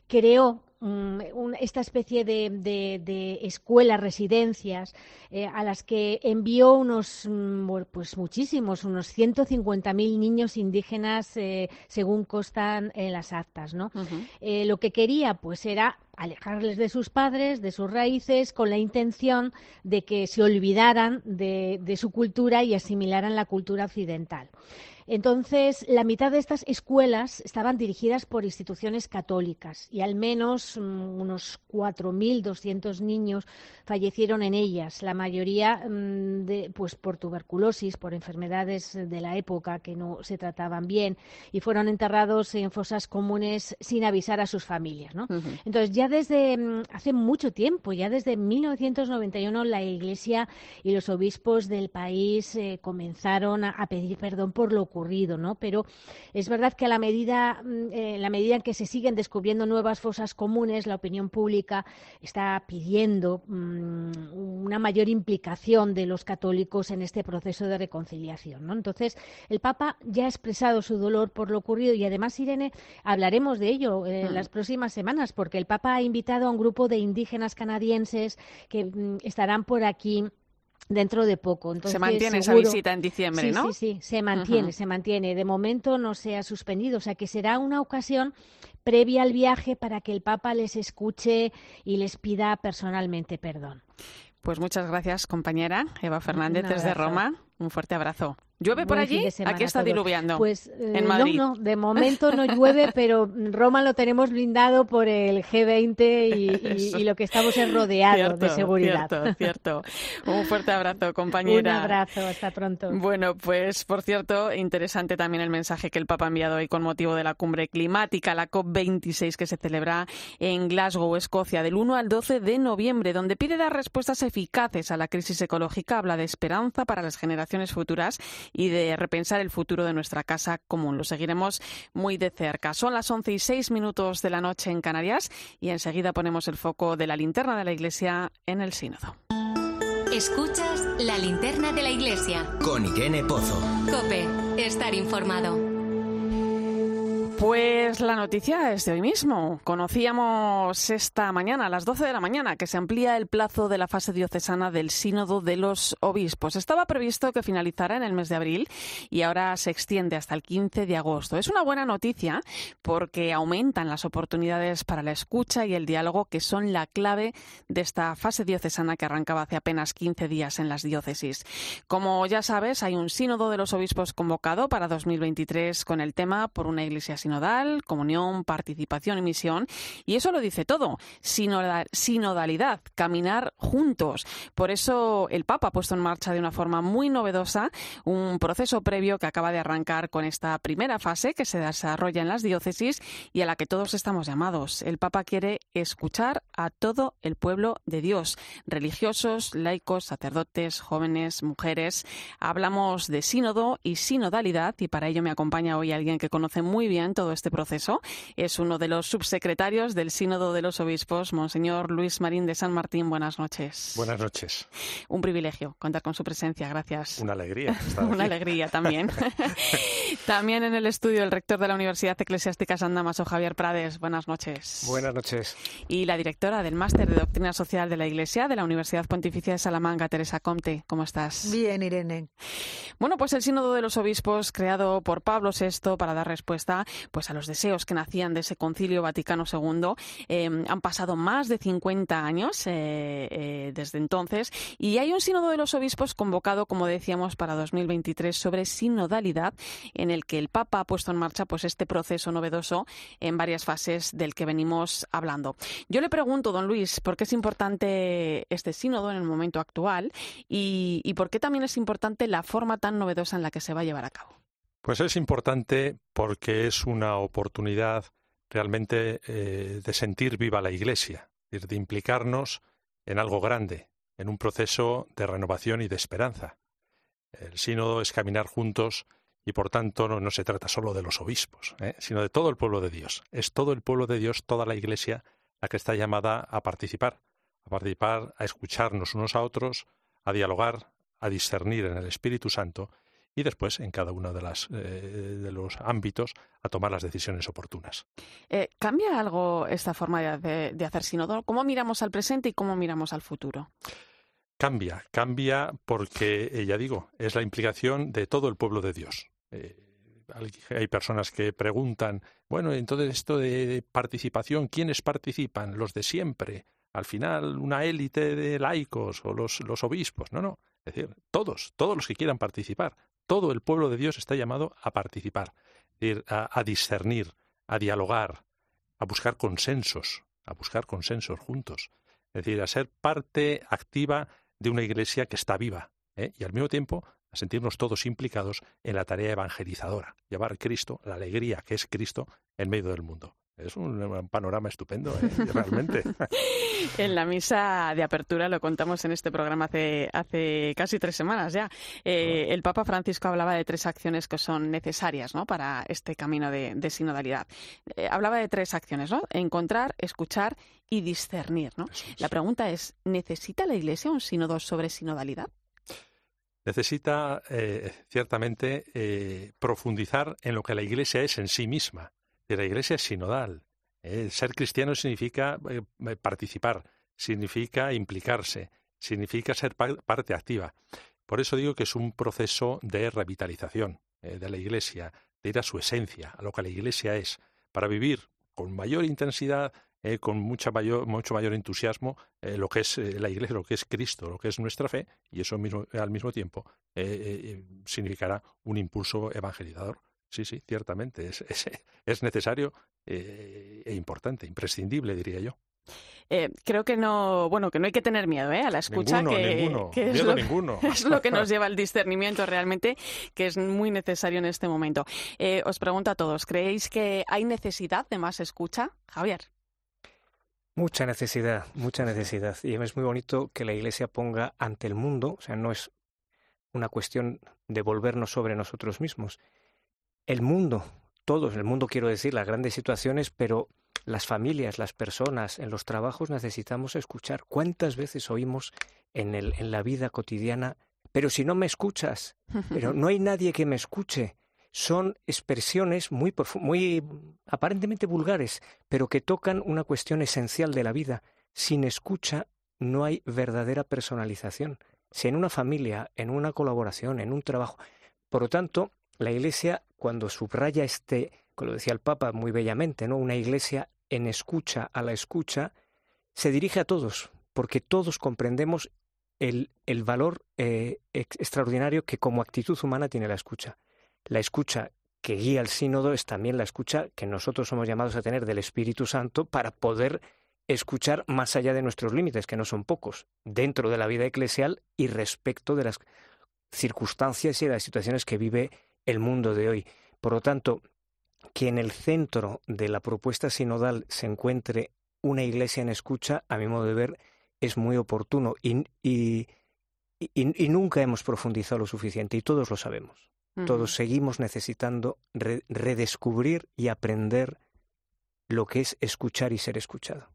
creó Mm, esta especie de, escuelas, residencias, eh, a las que envió unos, mm, pues muchísimos, unos 150.000 niños indígenas, eh, según constan en las actas, ¿no? Eh, lo que quería, pues, era alejarles de sus padres, de sus raíces, con la intención de que se olvidaran de su cultura y asimilaran la cultura occidental. Entonces, la mitad de estas escuelas estaban dirigidas por instituciones católicas y al menos mm, unos 4.200 niños fallecieron en ellas, la mayoría mm, de, pues, por tuberculosis, por enfermedades de la época que no se trataban bien y fueron enterrados en fosas comunes sin avisar a sus familias. ¿no? Entonces, ya desde mm, hace mucho tiempo, ya desde 1991, la Iglesia y los obispos del país eh, comenzaron a, pedir perdón por lo ocurrido, ¿no? Pero es verdad que a la medida, mm, eh, la medida en que se siguen descubriendo nuevas fosas comunes, la opinión pública está pidiendo mm, una mayor implicación de los católicos en este proceso de reconciliación, ¿no? Entonces, el Papa ya ha expresado su dolor por lo ocurrido y además, Irene, hablaremos de ello en mm. las próximas semanas, porque el Papa ha invitado a un grupo de indígenas canadienses que estarán por aquí dentro de poco. Entonces, se mantiene esa visita en diciembre, ¿no? Sí, sí, se mantiene, se mantiene. De momento no se ha suspendido, o sea que será una ocasión previa al viaje para que el Papa les escuche y les pida personalmente perdón. Pues muchas gracias, compañera Eva Fernández desde Roma. Un fuerte abrazo. ¿Llueve por allí? Aquí está diluviando. Pues eh, No, de momento no llueve, pero Roma lo tenemos blindado por el G20 y, lo que estamos es rodeado de seguridad. Cierto, cierto. Un fuerte abrazo, compañera. Un abrazo, hasta pronto. Bueno, pues por cierto, interesante también el mensaje que el Papa ha enviado hoy con motivo de la cumbre climática, la COP26, que se celebra en Glasgow, Escocia, del 1 al 12 de noviembre, donde pide dar respuestas eficaces a la crisis ecológica, habla de esperanza para las generaciones futuras y de repensar el futuro de nuestra casa común. Lo seguiremos muy de cerca. Son las 11 y 6 minutos de la noche en Canarias y enseguida ponemos el foco de la linterna de la Iglesia en el Sínodo. Escuchas la linterna de la Iglesia. Con Irene Pozo. Cope, estar informado. Pues la noticia es de hoy mismo. Conocíamos esta mañana, a las 12 de la mañana, que se amplía el plazo de la fase diocesana del Sínodo de los Obispos. Estaba previsto que finalizara en el mes de abril y ahora se extiende hasta el 15 de agosto. Es una buena noticia porque aumentan las oportunidades para la escucha y el diálogo que son la clave de esta fase diocesana que arrancaba hace apenas 15 días en las diócesis. Como ya sabes, hay un Sínodo de los Obispos convocado para 2023 con el tema por una iglesia sinodal, comunión, participación y misión. Y eso lo dice todo. Sinodalidad, caminar juntos. Por eso el Papa ha puesto en marcha de una forma muy novedosa un proceso previo que acaba de arrancar con esta primera fase que se desarrolla en las diócesis y a la que todos estamos llamados. El Papa quiere escuchar a todo el pueblo de Dios, religiosos, laicos, sacerdotes, jóvenes, mujeres. Hablamos de sínodo y sinodalidad y para ello me acompaña hoy alguien que conoce muy bien todo este proceso. Es uno de los subsecretarios del Sínodo de los Obispos, Monseñor Luis Marín de San Martín. Buenas noches. Buenas noches. Un privilegio contar con su presencia. Gracias. Una alegría. Una alegría también. también en el estudio el rector de la Universidad Eclesiástica San Damaso, Javier Prades. Buenas noches. Buenas noches. Y la directora del Máster de Doctrina Social de la Iglesia de la Universidad Pontificia de Salamanca, Teresa Comte. ¿Cómo estás? Bien, Irene. Bueno, pues el Sínodo de los Obispos, creado por Pablo VI para dar respuesta pues a los deseos que nacían de ese Concilio Vaticano II. Em, han pasado más de 50 años eh, eh, desde entonces y hay un sínodo de los obispos convocado, como decíamos, para 2023 sobre sinodalidad, en el que el Papa ha puesto en marcha pues este proceso novedoso en varias fases del que venimos hablando. Yo le pregunto, don Luis, ¿por qué es importante este sínodo en el momento actual y por qué también es importante la forma tan novedosa en la que se va a llevar a cabo? Pues es importante porque es una oportunidad realmente eh, de sentir viva la Iglesia, de implicarnos en algo grande, en un proceso de renovación y de esperanza. El sínodo es caminar juntos y por tanto no, se trata solo de los obispos, ¿eh? sino de todo el pueblo de Dios. Es todo el pueblo de Dios, toda la Iglesia, la que está llamada a participar, a participar, a escucharnos unos a otros, a dialogar, a discernir en el Espíritu Santo y después en cada uno de, las, eh, de los ámbitos a tomar las decisiones oportunas. Eh, ¿Cambia algo esta forma de, de hacer sínodo? ¿Cómo miramos al presente y cómo miramos al futuro? Cambia, cambia porque, eh, ya digo, es la implicación de todo el pueblo de Dios. hay personas que preguntan, bueno, entonces esto de participación, ¿quiénes participan? Los de siempre. Al final, una élite de laicos o los, los obispos. No, no. Es decir, todos, todos los que quieran participar, todo el pueblo de Dios está llamado a participar, a, discernir, a dialogar, a buscar consensos, a buscar consensos juntos. Es decir, a ser parte activa de una iglesia que está viva ¿eh? y al mismo tiempo a sentirnos todos implicados en la tarea evangelizadora, llevar a Cristo, la alegría que es Cristo, en medio del mundo. Es un panorama estupendo, ¿eh? realmente. en la misa de apertura lo contamos en este programa hace, hace casi tres semanas ya. Eh, el Papa Francisco hablaba de tres acciones que son necesarias ¿no? para este camino de, sinodalidad. Eh, hablaba de tres acciones, ¿no? Encontrar, escuchar y discernir. ¿no? La pregunta es, ¿necesita la Iglesia un sínodo sobre sinodalidad? Necesita, ciertamente, profundizar en lo que la Iglesia es en sí misma de la Iglesia es sinodal. ¿eh? ser cristiano significa eh, eh, participar, significa implicarse, significa ser parte activa. Por eso digo que es un proceso de revitalización de la Iglesia, de ir a su esencia, a lo que la Iglesia es, para vivir con mayor intensidad, con mucha mayor, mucho mayor entusiasmo lo que es la Iglesia, lo que es Cristo, lo que es nuestra fe, y eso mismo, al mismo tiempo significará un impulso evangelizador. Sí, sí, ciertamente. Es, es, necesario eh, e importante, imprescindible, diría yo. Eh, creo que no, bueno, que no hay que tener miedo ¿eh? a la escucha, que, es, lo, ninguno. es lo que nos lleva al discernimiento realmente, que es muy necesario en este momento. Eh, os pregunto a todos, ¿creéis que hay necesidad de más escucha? Javier. Mucha necesidad, mucha necesidad. Y es muy bonito que la Iglesia ponga ante el mundo, o sea, no es una cuestión de volvernos sobre nosotros mismos, el mundo, todos, el mundo quiero decir, las grandes situaciones, pero las familias, las personas, en los trabajos necesitamos escuchar. ¿Cuántas veces oímos en, el, en la vida cotidiana, pero si no me escuchas, pero no hay nadie que me escuche? Son expresiones muy, muy aparentemente vulgares, pero que tocan una cuestión esencial de la vida. Sin escucha no hay verdadera personalización. Si en una familia, en una colaboración, en un trabajo. Por lo tanto, la Iglesia, cuando subraya este, como decía el Papa muy bellamente, ¿no? Una Iglesia en escucha a la escucha, se dirige a todos, porque todos comprendemos el, el valor eh, extraordinario que como actitud humana tiene la escucha. La escucha que guía al sínodo es también la escucha que nosotros somos llamados a tener del Espíritu Santo para poder escuchar más allá de nuestros límites, que no son pocos, dentro de la vida eclesial y respecto de las circunstancias y de las situaciones que vive el mundo de hoy. Por lo tanto, que en el centro de la propuesta sinodal se encuentre una iglesia en escucha, a mi modo de ver, es muy oportuno y, y, nunca hemos profundizado lo suficiente y todos lo sabemos. Todos seguimos necesitando redescubrir y aprender lo que es escuchar y ser escuchado.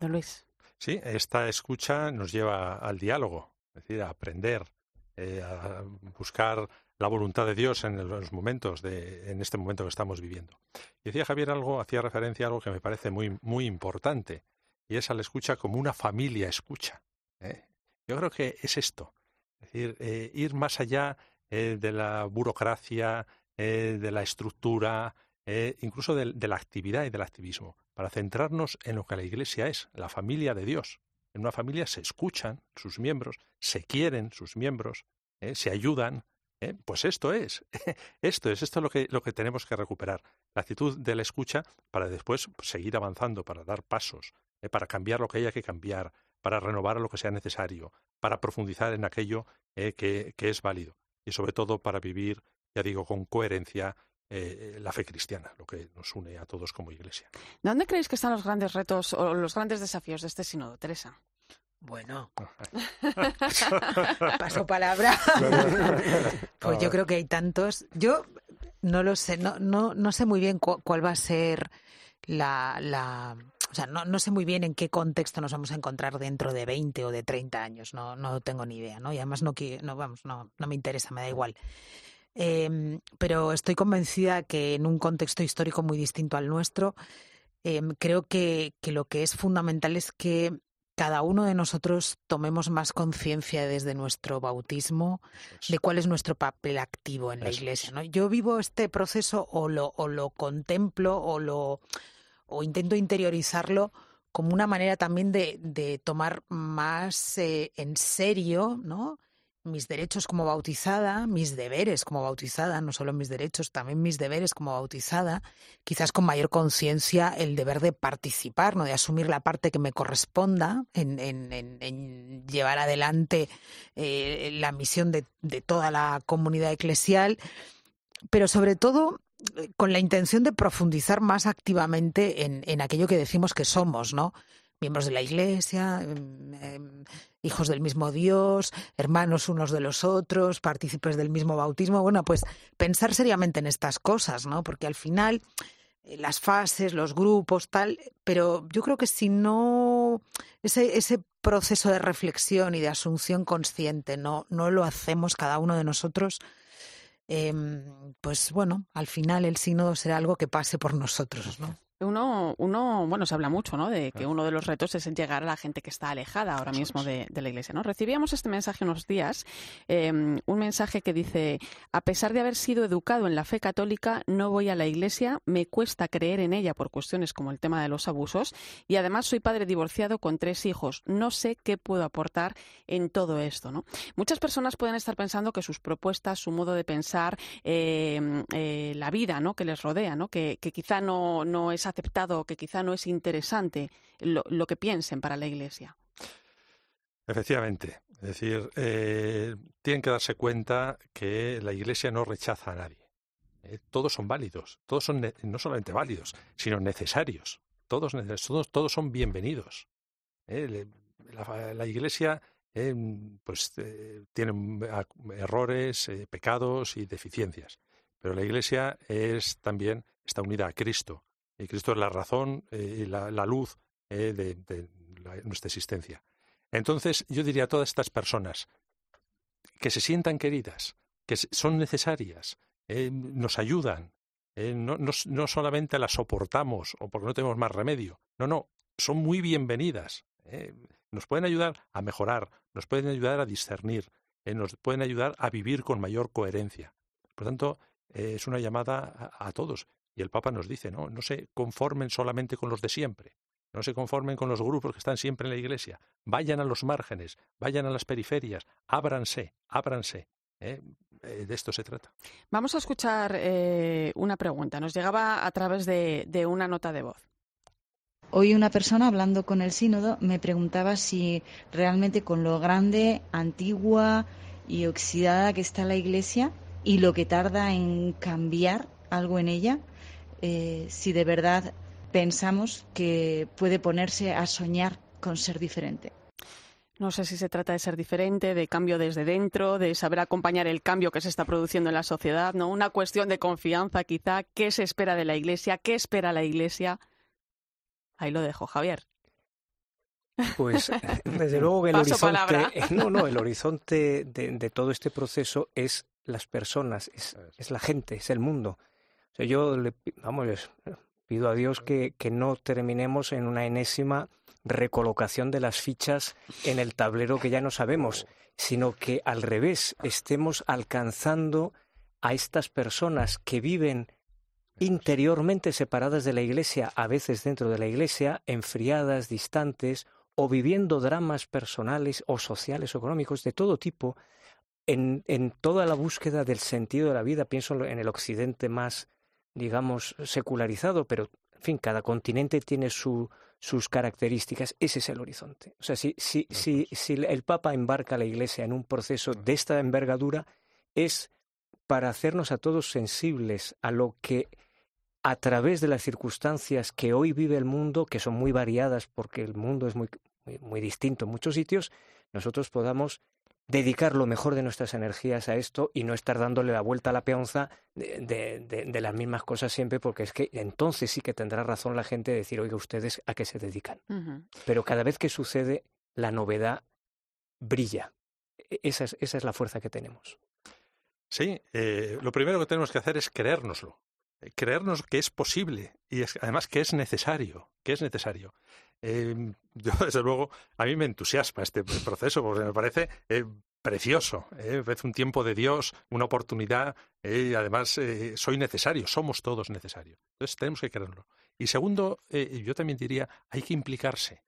Luis. Sí, esta escucha nos lleva al diálogo, es decir, a aprender, eh, a buscar la voluntad de Dios en los momentos de, en este momento que estamos viviendo. Decía Javier algo, hacía referencia a algo que me parece muy, muy importante, y es a la escucha como una familia escucha. ¿eh? Yo creo que es esto, es decir, eh, ir más allá de la burocracia, de la estructura, incluso de, de la actividad y del activismo, para centrarnos en lo que la Iglesia es, la familia de Dios. En una familia se escuchan sus miembros, se quieren sus miembros, se ayudan, ¿Eh? Pues esto es, esto es, esto es lo que, lo que tenemos que recuperar. La actitud de la escucha para después seguir avanzando, para dar pasos, ¿eh? para cambiar lo que haya que cambiar, para renovar lo que sea necesario, para profundizar en aquello ¿eh? que, que, es válido y sobre todo para vivir ya digo, con coherencia eh, la fe cristiana, lo que nos une a todos como Iglesia. ¿Dónde creéis que están los grandes retos o los grandes desafíos de este sínodo, Teresa? Bueno, paso palabra. pues yo creo que hay tantos. Yo no lo sé, no, no, no sé muy bien cuál va a ser la, la o sea, no, no, sé muy bien en qué contexto nos vamos a encontrar dentro de 20 o de 30 años, no, no tengo ni idea, ¿no? Y además no, no, vamos, no, no me interesa, me da igual. Eh, pero estoy convencida que en un contexto histórico muy distinto al nuestro, eh, creo que, que, lo que es fundamental es que cada uno de nosotros tomemos más conciencia desde nuestro bautismo de cuál es nuestro papel activo en la iglesia. ¿no? Yo vivo este proceso o lo, o lo contemplo o lo o intento interiorizarlo como una manera también de, de tomar más eh, en serio, ¿no? Mis derechos como bautizada, mis deberes como bautizada, no solo mis derechos, también mis deberes como bautizada, quizás con mayor conciencia el deber de participar, ¿no? de asumir la parte que me corresponda en, llevar adelante eh, la misión de, de toda la comunidad eclesial, pero sobre todo eh, con la intención de profundizar más activamente en, en aquello que decimos que somos, ¿no? Miembros de la Iglesia, em, em, hijos del mismo Dios, hermanos unos de los otros, partícipes del mismo bautismo. Bueno, pues pensar seriamente en estas cosas, ¿no? Porque al final eh, las fases, los grupos, tal, pero yo creo que si no ese, ese proceso de reflexión y de asunción consciente no, no lo hacemos cada uno de nosotros, eh, pues bueno, al final el sínodo será algo que pase por nosotros, ¿no? Uno, uno, bueno, se habla mucho, ¿no? De que uno de los retos es llegar a la gente que está alejada ahora mismo de, la Iglesia, ¿no? Recibíamos este mensaje unos días, em, un mensaje que dice: a pesar de haber sido educado en la fe católica, no voy a la Iglesia, me cuesta creer en ella por cuestiones como el tema de los abusos y además soy padre divorciado con tres hijos. No sé qué puedo aportar en todo esto, ¿no? Muchas personas pueden estar pensando que sus propuestas, su modo de pensar, em, eh, la vida, ¿no? Que les rodea, ¿no? Que, que quizá no, no es aceptado, que quizá no es interesante lo, que piensen para la Iglesia. Efectivamente. Es decir, eh, tienen que darse cuenta que la Iglesia no rechaza a nadie. Eh, todos son válidos, todos son no solamente válidos, sino necesarios. Todos, todos, todos son bienvenidos. Eh, la, la, Iglesia pues, tiene errores, pecados y deficiencias, pero la Iglesia es también está unida a Cristo Cristo es la razón eh, y la, luz eh, de, nuestra existencia. Entonces, yo diría a todas estas personas que se sientan queridas, que son necesarias, eh, nos ayudan, no, no, solamente las soportamos o porque no tenemos más remedio, no, no, son muy bienvenidas. Nos pueden ayudar a mejorar, nos pueden ayudar a discernir, nos pueden ayudar a vivir con mayor coherencia. Por tanto, es una llamada a todos. Y el Papa nos dice, no, no se conformen solamente con los de siempre, no se conformen con los grupos que están siempre en la Iglesia, vayan a los márgenes, vayan a las periferias, ábranse, ábranse. ¿eh? Eh, de esto se trata. Vamos a escuchar eh, una pregunta. Nos llegaba a través de, de una nota de voz. Hoy una persona hablando con el sínodo me preguntaba si realmente con lo grande, antigua y oxidada que está la Iglesia y lo que tarda en cambiar algo en ella, eh, si de verdad pensamos que puede ponerse a soñar con ser diferente. No sé si se trata de ser diferente, de cambio desde dentro, de saber acompañar el cambio que se está produciendo en la sociedad, ¿no? Una cuestión de confianza, quizá. ¿Qué se espera de la Iglesia? ¿Qué espera la Iglesia? Ahí lo dejo, Javier. Pues desde luego que el horizonte, no, no, el horizonte de, todo este proceso es las personas, es la gente, es el mundo yo le, vamos, pido a Dios que, que no terminemos en una enésima recolocación de las fichas en el tablero que ya no sabemos, sino que al revés estemos alcanzando a estas personas que viven interiormente separadas de la Iglesia, a veces dentro de la Iglesia, enfriadas, distantes, o viviendo dramas personales o sociales o económicos de todo tipo, en, en toda la búsqueda del sentido de la vida, pienso en el occidente más digamos, secularizado, pero, en fin, cada continente tiene su, sus características. Ese es el horizonte. O sea, si, si, si, si el Papa embarca a la Iglesia en un proceso de esta envergadura, es para hacernos a todos sensibles a lo que a través de las circunstancias que hoy vive el mundo, que son muy variadas porque el mundo es muy, muy, muy distinto en muchos sitios, nosotros podamos dedicar lo mejor de nuestras energías a esto y no estar dándole la vuelta a la peonza de, de, de, de, las mismas cosas siempre, porque es que entonces sí que tendrá razón la gente de decir, oiga, ustedes a qué se dedican. Uh -huh. Pero cada vez que sucede, la novedad brilla. E, esa es, esa es la fuerza que tenemos. Sí, eh, lo primero que tenemos que hacer es creérnoslo, eh, creernos que es posible y es, además que es necesario, que es necesario. Eh, yo, desde luego, a mí me entusiasma este proceso porque me parece eh, precioso. ¿eh? Es un tiempo de Dios, una oportunidad y además soy necesario, somos todos necesarios. Entonces tenemos que creerlo. Y segundo, yo también diría, hay que implicarse.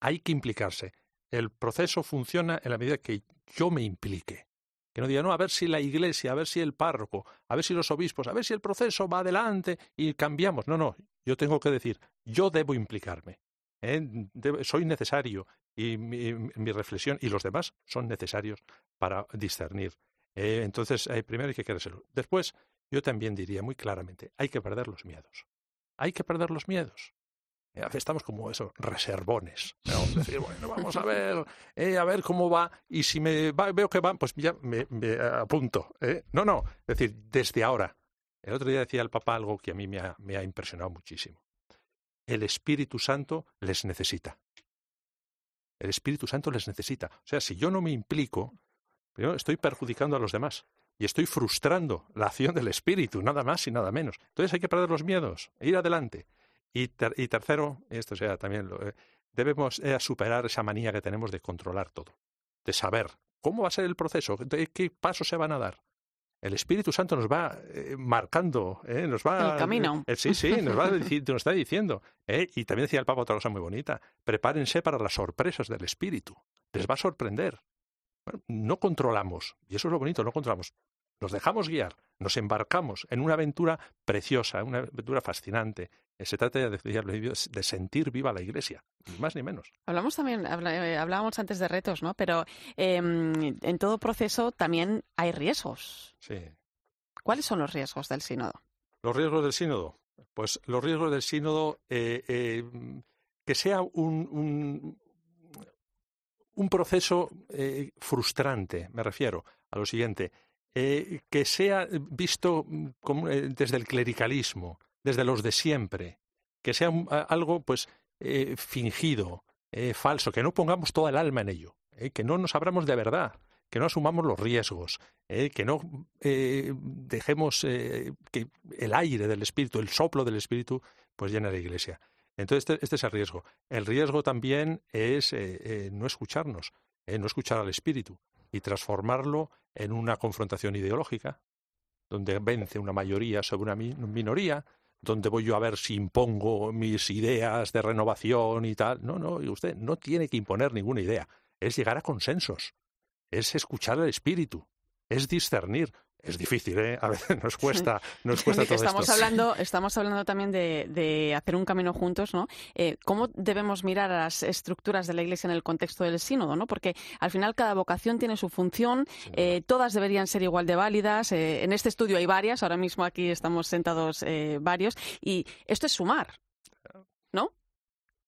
Hay que implicarse. El proceso funciona en la medida que yo me implique. Que no diga, no, a ver si la iglesia, a ver si el párroco, a ver si los obispos, a ver si el proceso va adelante y cambiamos. No, no, yo tengo que decir, yo debo implicarme. ¿Eh? Soy necesario y mi, mi, reflexión y los demás son necesarios para discernir. Eh, entonces, eh, primero hay que querérselo. Después, yo también diría muy claramente, hay que perder los miedos. Hay que perder los miedos. Estamos como eso, reservones. Vamos a decir, bueno, vamos a ver, eh, a ver cómo va, y si me va, veo que va, pues ya me, me apunto. ¿eh? No, no, es decir, desde ahora. El otro día decía el papá algo que a mí me ha, me ha impresionado muchísimo. El Espíritu Santo les necesita. El Espíritu Santo les necesita. O sea, si yo no me implico, yo estoy perjudicando a los demás y estoy frustrando la acción del Espíritu, nada más y nada menos. Entonces hay que perder los miedos, e ir adelante. Y, ter y tercero, esto sea también, lo, eh, debemos eh, superar esa manía que tenemos de controlar todo, de saber cómo va a ser el proceso, de qué pasos se van a dar. El Espíritu Santo nos va eh, marcando, eh, nos va... El camino. Eh, sí, sí, nos, va nos está diciendo. y también decía el Papa otra cosa muy bonita, prepárense para las sorpresas del Espíritu. Les va a sorprender. Bueno, no controlamos, y eso es lo bonito, no controlamos. Nos dejamos guiar, nos embarcamos en una aventura preciosa, una aventura fascinante, se trata de, de, sentir viva la Iglesia, ni más ni menos. Hablamos también, hablábamos antes de retos, ¿no? Pero eh, en todo proceso también hay riesgos. Sí. ¿Cuáles son los riesgos del sínodo? Los riesgos del sínodo. Pues los riesgos del sínodo, eh, eh, que sea un, un, un proceso frustrante, me refiero a lo siguiente, que sea visto como, desde el clericalismo, desde los de siempre, que sea algo pues eh, fingido, eh, falso, que no pongamos toda el alma en ello, eh, que no nos abramos de verdad, que no asumamos los riesgos, que no dejemos que el aire del espíritu, el soplo del espíritu, pues llene la iglesia. Entonces este, este, es el riesgo. El riesgo también es no escucharnos, no escuchar al espíritu y transformarlo en una confrontación ideológica, donde vence una mayoría sobre una minoría, donde voy yo a ver si impongo mis ideas de renovación y tal. No, no, usted no tiene que imponer ninguna idea. Es llegar a consensos. Es escuchar al espíritu. Es discernir. Es difícil, ¿eh? A veces nos cuesta, nos cuesta todo estamos esto. Hablando, estamos hablando también de, de hacer un camino juntos, ¿no? Eh, ¿Cómo debemos mirar a las estructuras de la Iglesia en el contexto del sínodo, ¿no? Porque al final cada vocación tiene su función, eh, todas deberían ser igual de válidas. Eh, en este estudio hay varias, ahora mismo aquí estamos sentados varios, y esto es sumar, ¿no?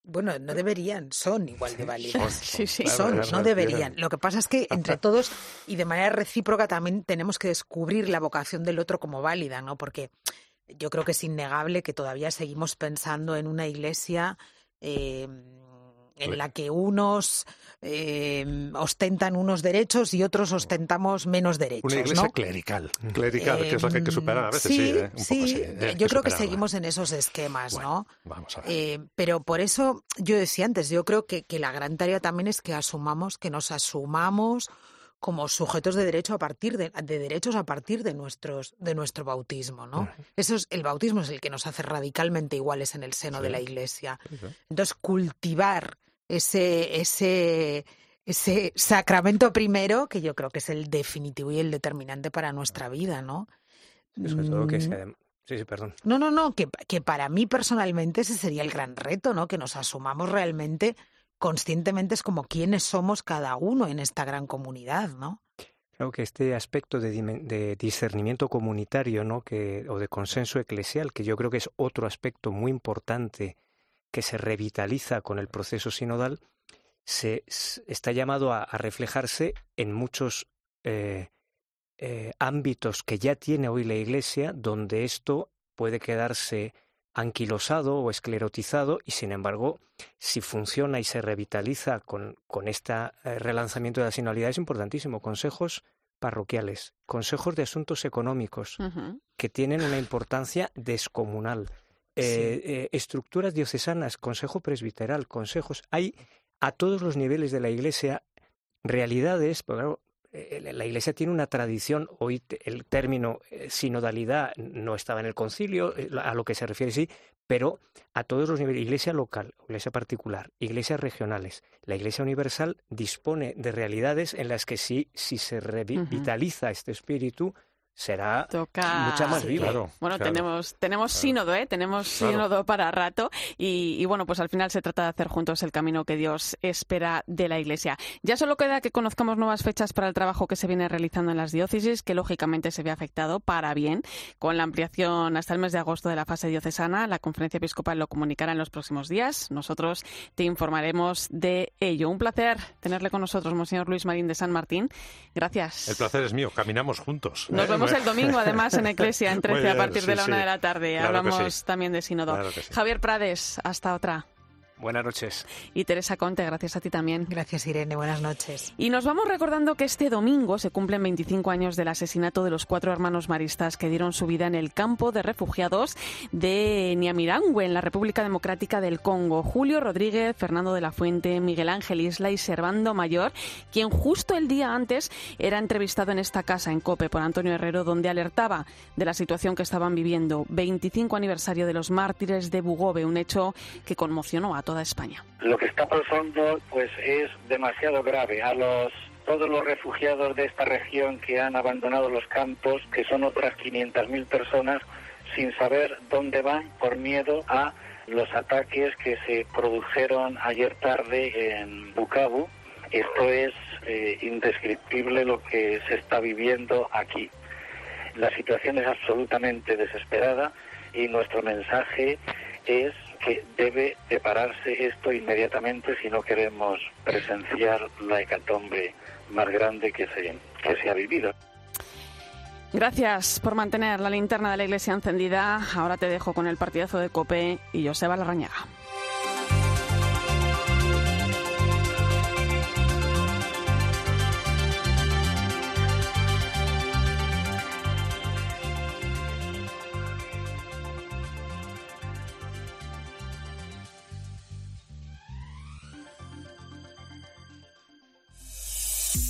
Bueno, no deberían, son igual de válidas. Sí, sí. Son, no deberían. Lo que pasa es que entre todos y de manera recíproca también tenemos que descubrir la vocación del otro como válida, ¿no? Porque yo creo que es innegable que todavía seguimos pensando en una iglesia eh, en la que unos eh, ostentan unos derechos y otros ostentamos menos derechos. Una iglesia ¿no? clerical, clerical, eh, que es la que hay que superar a veces. Sí, sí, ¿eh? Un sí. Poco así, ¿eh? yo creo que seguimos en esos esquemas, bueno, ¿no? Vamos a ver. Pero por eso yo decía antes, yo creo que, que la gran tarea también es que asumamos, que nos asumamos como sujetos de derecho a partir de, de, derechos a partir de nuestros de nuestro bautismo, ¿no? Eso es el bautismo es el que nos hace radicalmente iguales en el seno sí. de la Iglesia. Entonces cultivar ese ese ese sacramento primero que yo creo que es el definitivo y el determinante para nuestra vida, ¿no? Es todo que se Sí, sí, perdón. No, no, no, que, que para mí personalmente ese sería el gran reto, ¿no? Que nos asumamos realmente conscientemente es como quiénes somos cada uno en esta gran comunidad, ¿no? Creo que este aspecto de, discernimiento comunitario ¿no? que, o de consenso eclesial, que yo creo que es otro aspecto muy importante que se revitaliza con el proceso sinodal, se, está llamado a, reflejarse en muchos eh, eh, ámbitos que ya tiene hoy la Iglesia, donde esto puede quedarse anquilosado o esclerotizado y sin embargo si funciona y se revitaliza con, con este relanzamiento de la sinodalidad es importantísimo. Consejos parroquiales, consejos de asuntos económicos que tienen una importancia descomunal. Eh, estructuras diocesanas, consejo presbiteral, consejos. Hay a todos los niveles de la Iglesia realidades, pues eh, la Iglesia tiene una tradición, hoy el término eh, sinodalidad no estaba en el concilio, eh, a lo que se refiere sí, pero a todos los niveles, Iglesia local, Iglesia particular, iglesias regionales, la Iglesia universal dispone de realidades en las que sí, si se revitaliza este espíritu, será mucha más viva. bueno, tenemos tenemos sínodo, ¿eh? Tenemos sínodo para rato y, bueno, pues al final se trata de hacer juntos el camino que Dios espera de la Iglesia. Ya solo queda que conozcamos nuevas fechas para el trabajo que se viene realizando en las diócesis, que lógicamente se ve afectado para bien con la ampliación hasta el mes de agosto de la fase diocesana. La Conferencia Episcopal lo comunicará en los próximos días. Nosotros te informaremos de ello. Un placer tenerle con nosotros, Monseñor Luis Marín de San Martín. Gracias. El placer es mío. Caminamos juntos. Nos vemos el domingo, además, en Eclesia, en 13, a partir de la una de la tarde. Hablamos también de Sínodo. Javier Prades, hasta otra. Buenas noches. Y Teresa Conte, gracias a ti también. Gracias, Irene. Buenas noches. Y nos vamos recordando que este domingo se cumplen 25 años del asesinato de los cuatro hermanos maristas que dieron su vida en el campo de refugiados de Niamirangüe, en la República Democrática del Congo. Julio Rodríguez, Fernando de la Fuente, Miguel Ángel Isla y Servando Mayor, quien justo el día antes era entrevistado en esta casa, en COPE, por Antonio Herrero, donde alertaba de la situación que estaban viviendo. 25 aniversario de los mártires de Bugobe, un hecho que conmocionó a Lo que está pasando pues es demasiado grave. A los todos los refugiados de esta región que han abandonado los campos, que son otras 500.000 personas, sin saber dónde van por miedo a los ataques que se produjeron ayer tarde en Bukavu. Esto es eh, indescriptible lo que se está viviendo aquí. La situación es absolutamente desesperada y nuestro mensaje es que debe separarse esto inmediatamente si no queremos presenciar la hecatombe más grande que se, que se ha vivido. Gracias por mantener la linterna de la iglesia encendida. Ahora te dejo con el partidazo de Cope y Joseba Larrañaga.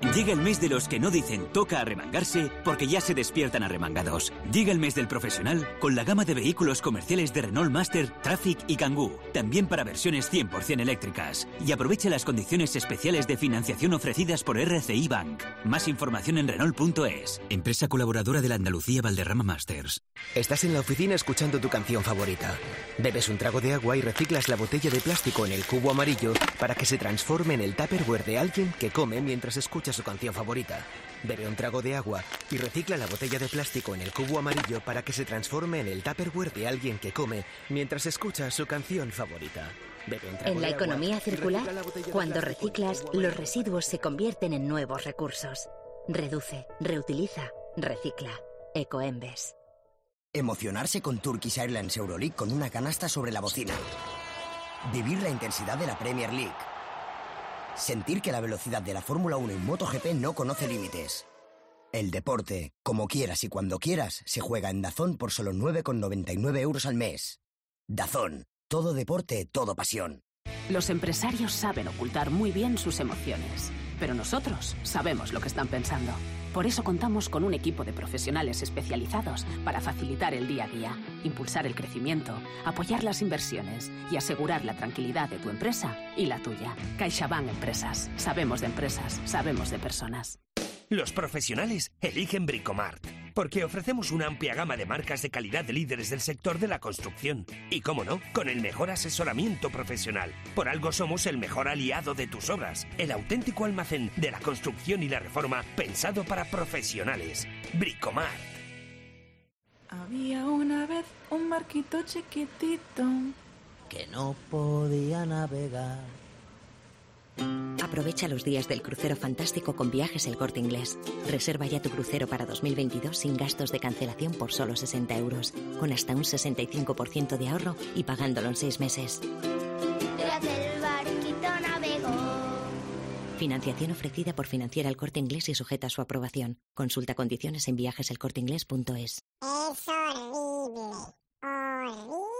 Llega el mes de los que no dicen toca arremangarse porque ya se despiertan arremangados. Llega el mes del profesional con la gama de vehículos comerciales de Renault Master, Traffic y Kangoo, también para versiones 100% eléctricas. Y aprovecha las condiciones especiales de financiación ofrecidas por RCI Bank. Más información en Renault.es, empresa colaboradora de la Andalucía Valderrama Masters. Estás en la oficina escuchando tu canción favorita. Bebes un trago de agua y reciclas la botella de plástico en el cubo amarillo para que se transforme en el tupperware de alguien que come mientras escucha su canción favorita. Bebe un trago de agua y recicla la botella de plástico en el cubo amarillo para que se transforme en el tupperware de alguien que come mientras escucha su canción favorita. Bebe un trago En la economía circular, cuando reciclas, los residuos se convierten en nuevos recursos. Reduce, reutiliza, recicla. Ecoembes. Emocionarse con Turkish Airlines Euroleague con una canasta sobre la bocina. Vivir la intensidad de la Premier League. Sentir que la velocidad de la Fórmula 1 y MotoGP no conoce límites. El deporte, como quieras y cuando quieras, se juega en Dazón por solo 9,99 euros al mes. Dazón, todo deporte, todo pasión. Los empresarios saben ocultar muy bien sus emociones, pero nosotros sabemos lo que están pensando. Por eso contamos con un equipo de profesionales especializados para facilitar el día a día, impulsar el crecimiento, apoyar las inversiones y asegurar la tranquilidad de tu empresa y la tuya. CaixaBank Empresas. Sabemos de empresas, sabemos de personas. Los profesionales eligen Bricomart, porque ofrecemos una amplia gama de marcas de calidad de líderes del sector de la construcción. Y cómo no, con el mejor asesoramiento profesional. Por algo somos el mejor aliado de tus obras, el auténtico almacén de la construcción y la reforma pensado para profesionales. Bricomart. Había una vez un barquito chiquitito que no podía navegar. Aprovecha los días del crucero fantástico con viajes El Corte Inglés. Reserva ya tu crucero para 2022 sin gastos de cancelación por solo 60 euros, con hasta un 65% de ahorro y pagándolo en seis meses. el barquito navegó. Financiación ofrecida por Financiera El Corte Inglés y sujeta a su aprobación. Consulta condiciones en viajeselcorteinglés.es. Es horrible. Horrible.